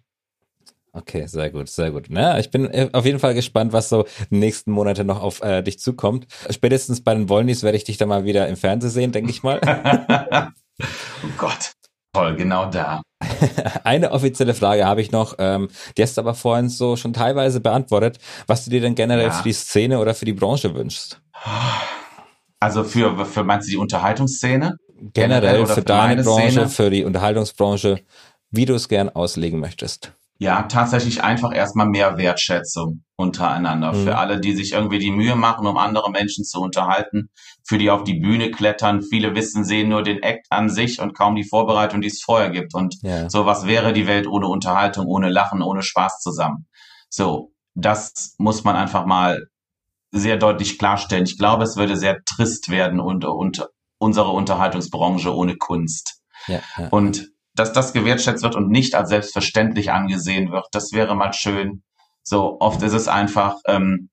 C: Okay, sehr gut, sehr gut. Na, ich bin äh, auf jeden Fall gespannt, was so nächsten Monate noch auf äh, dich zukommt. Spätestens bei den Wollnys werde ich dich dann mal wieder im Fernsehen sehen, denke ich mal.
A: oh Gott, toll, genau da.
C: Eine offizielle Frage habe ich noch, ähm, die hast du aber vorhin so schon teilweise beantwortet, was du dir denn generell ja. für die Szene oder für die Branche wünschst.
A: Also für, für meinst du die Unterhaltungsszene?
C: Generell für, für deine Branche, Szene. für die Unterhaltungsbranche, wie du es gern auslegen möchtest.
A: Ja, tatsächlich einfach erstmal mehr Wertschätzung untereinander. Mhm. Für alle, die sich irgendwie die Mühe machen, um andere Menschen zu unterhalten, für die auf die Bühne klettern. Viele wissen, sehen nur den Act an sich und kaum die Vorbereitung, die es vorher gibt. Und ja. so, was wäre die Welt ohne Unterhaltung, ohne Lachen, ohne Spaß zusammen? So, das muss man einfach mal sehr deutlich klarstellen. Ich glaube, es würde sehr trist werden und, und unsere Unterhaltungsbranche ohne Kunst. Ja, ja. Und dass das gewertschätzt wird und nicht als selbstverständlich angesehen wird, das wäre mal schön. So oft ist es einfach, ähm,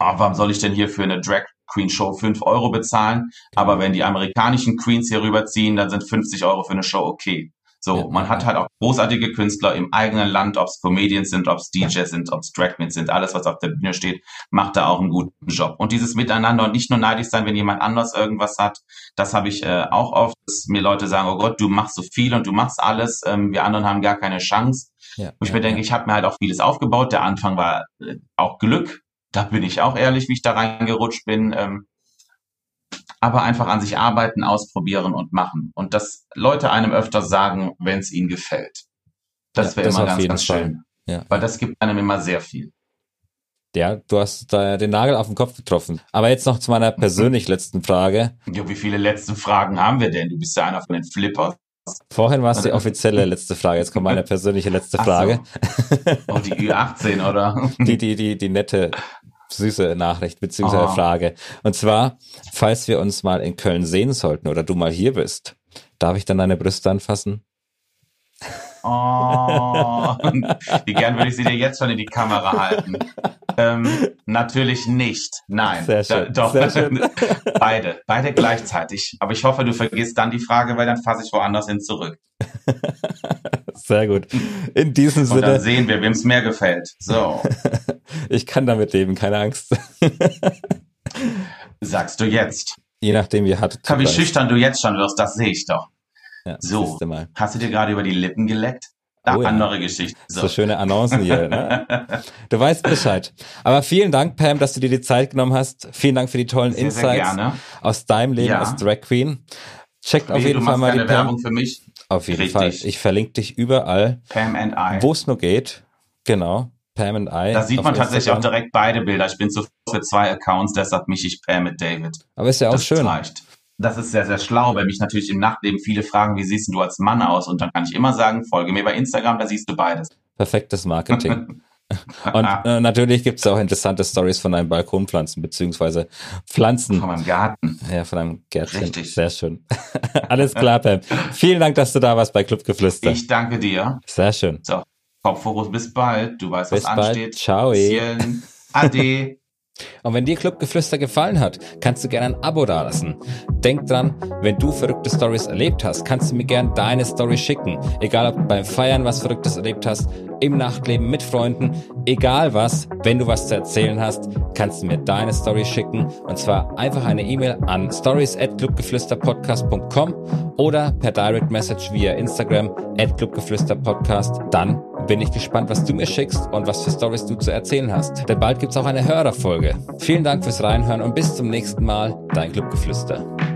A: oh, warum soll ich denn hier für eine Drag Queen Show 5 Euro bezahlen, aber wenn die amerikanischen Queens hier rüberziehen, dann sind 50 Euro für eine Show okay. So, man hat halt auch großartige Künstler im eigenen Land, ob es Comedians sind, ob es DJs sind, ob es Dragmans sind, alles, was auf der Bühne steht, macht da auch einen guten Job. Und dieses Miteinander und nicht nur neidisch sein, wenn jemand anders irgendwas hat, das habe ich äh, auch oft, dass mir Leute sagen, oh Gott, du machst so viel und du machst alles, ähm, wir anderen haben gar keine Chance. Ja, Wo ich ja, mir denke, ich habe mir halt auch vieles aufgebaut. Der Anfang war äh, auch Glück. Da bin ich auch ehrlich, wie ich da reingerutscht bin. Ähm, aber einfach an sich arbeiten, ausprobieren und machen. Und dass Leute einem öfter sagen, wenn es ihnen gefällt. Das wäre ja, immer ganz, ganz schön. Ja. Weil das gibt einem immer sehr viel.
C: Ja, du hast da den Nagel auf den Kopf getroffen. Aber jetzt noch zu meiner persönlich letzten Frage.
A: Ja, wie viele letzten Fragen haben wir denn? Du bist ja einer von den Flippers.
C: Vorhin war es die offizielle letzte Frage. Jetzt kommt meine persönliche letzte Frage.
A: So. Oh, die Ü18, oder?
C: Die, die, die, die nette süße Nachricht bzw. Oh. Frage. Und zwar, falls wir uns mal in Köln sehen sollten oder du mal hier bist, darf ich dann deine Brüste anfassen?
A: Oh, wie gern würde ich sie dir jetzt schon in die Kamera halten. Ähm, natürlich nicht. Nein.
C: Sehr schön.
A: Da, doch.
C: Sehr schön.
A: Beide. Beide gleichzeitig. Aber ich hoffe, du vergisst dann die Frage, weil dann fasse ich woanders hin zurück.
C: Sehr gut. In diesem Sinne. Und
A: dann sehen wir, wem es mehr gefällt. So.
C: ich kann damit leben, keine Angst.
A: Sagst du jetzt.
C: Je nachdem, wie hart.
A: Wie schüchtern du jetzt schon wirst, das sehe ich doch. Ja, so, hast du dir gerade über die Lippen geleckt? Da oh, andere ja. Geschichte.
C: So. so. schöne Annoncen hier. Ne? Du weißt Bescheid. Aber vielen Dank, Pam, dass du dir die Zeit genommen hast. Vielen Dank für die tollen sehr, Insights sehr aus deinem Leben ja. als Drag Queen. Checkt auf jeden Fall mal die Pam.
A: Werbung für mich.
C: Auf jeden Richtig. Fall. Ich verlinke dich überall.
A: Pam and I.
C: Wo es nur geht. Genau. Pam and I.
A: Da sieht man tatsächlich auch direkt beide Bilder. Ich bin so für zwei Accounts, deshalb mich ich Pam mit David.
C: Aber ist ja auch das schön. Reicht
A: das ist sehr, sehr schlau, weil mich natürlich im Nachtleben viele fragen, wie siehst du als Mann aus? Und dann kann ich immer sagen, folge mir bei Instagram, da siehst du beides.
C: Perfektes Marketing. Und äh, natürlich gibt es auch interessante Stories von deinen Balkonpflanzen, beziehungsweise Pflanzen.
A: Von meinem Garten.
C: Ja, von deinem Gärtchen. Richtig. Sehr schön. Alles klar, Pam. Vielen Dank, dass du da warst bei Clubgeflüster.
A: Ich danke dir.
C: Sehr schön.
A: So, Kopffokus, bis bald. Du weißt, bis was bald. ansteht.
C: Ciao.
A: Ade.
C: Und wenn dir Clubgeflüster gefallen hat, kannst du gerne ein Abo dalassen. Denk dran, wenn du verrückte Stories erlebt hast, kannst du mir gerne deine Story schicken. Egal ob beim Feiern was Verrücktes erlebt hast, im Nachtleben mit Freunden, egal was, wenn du was zu erzählen hast, kannst du mir deine Story schicken. Und zwar einfach eine E-Mail an stories at clubgeflüsterpodcast.com oder per Direct Message via Instagram at clubgeflüsterpodcast. Dann bin ich gespannt, was du mir schickst und was für Stories du zu erzählen hast. Denn bald gibt's auch eine Hörerfolge. Vielen Dank fürs Reinhören und bis zum nächsten Mal, dein Clubgeflüster.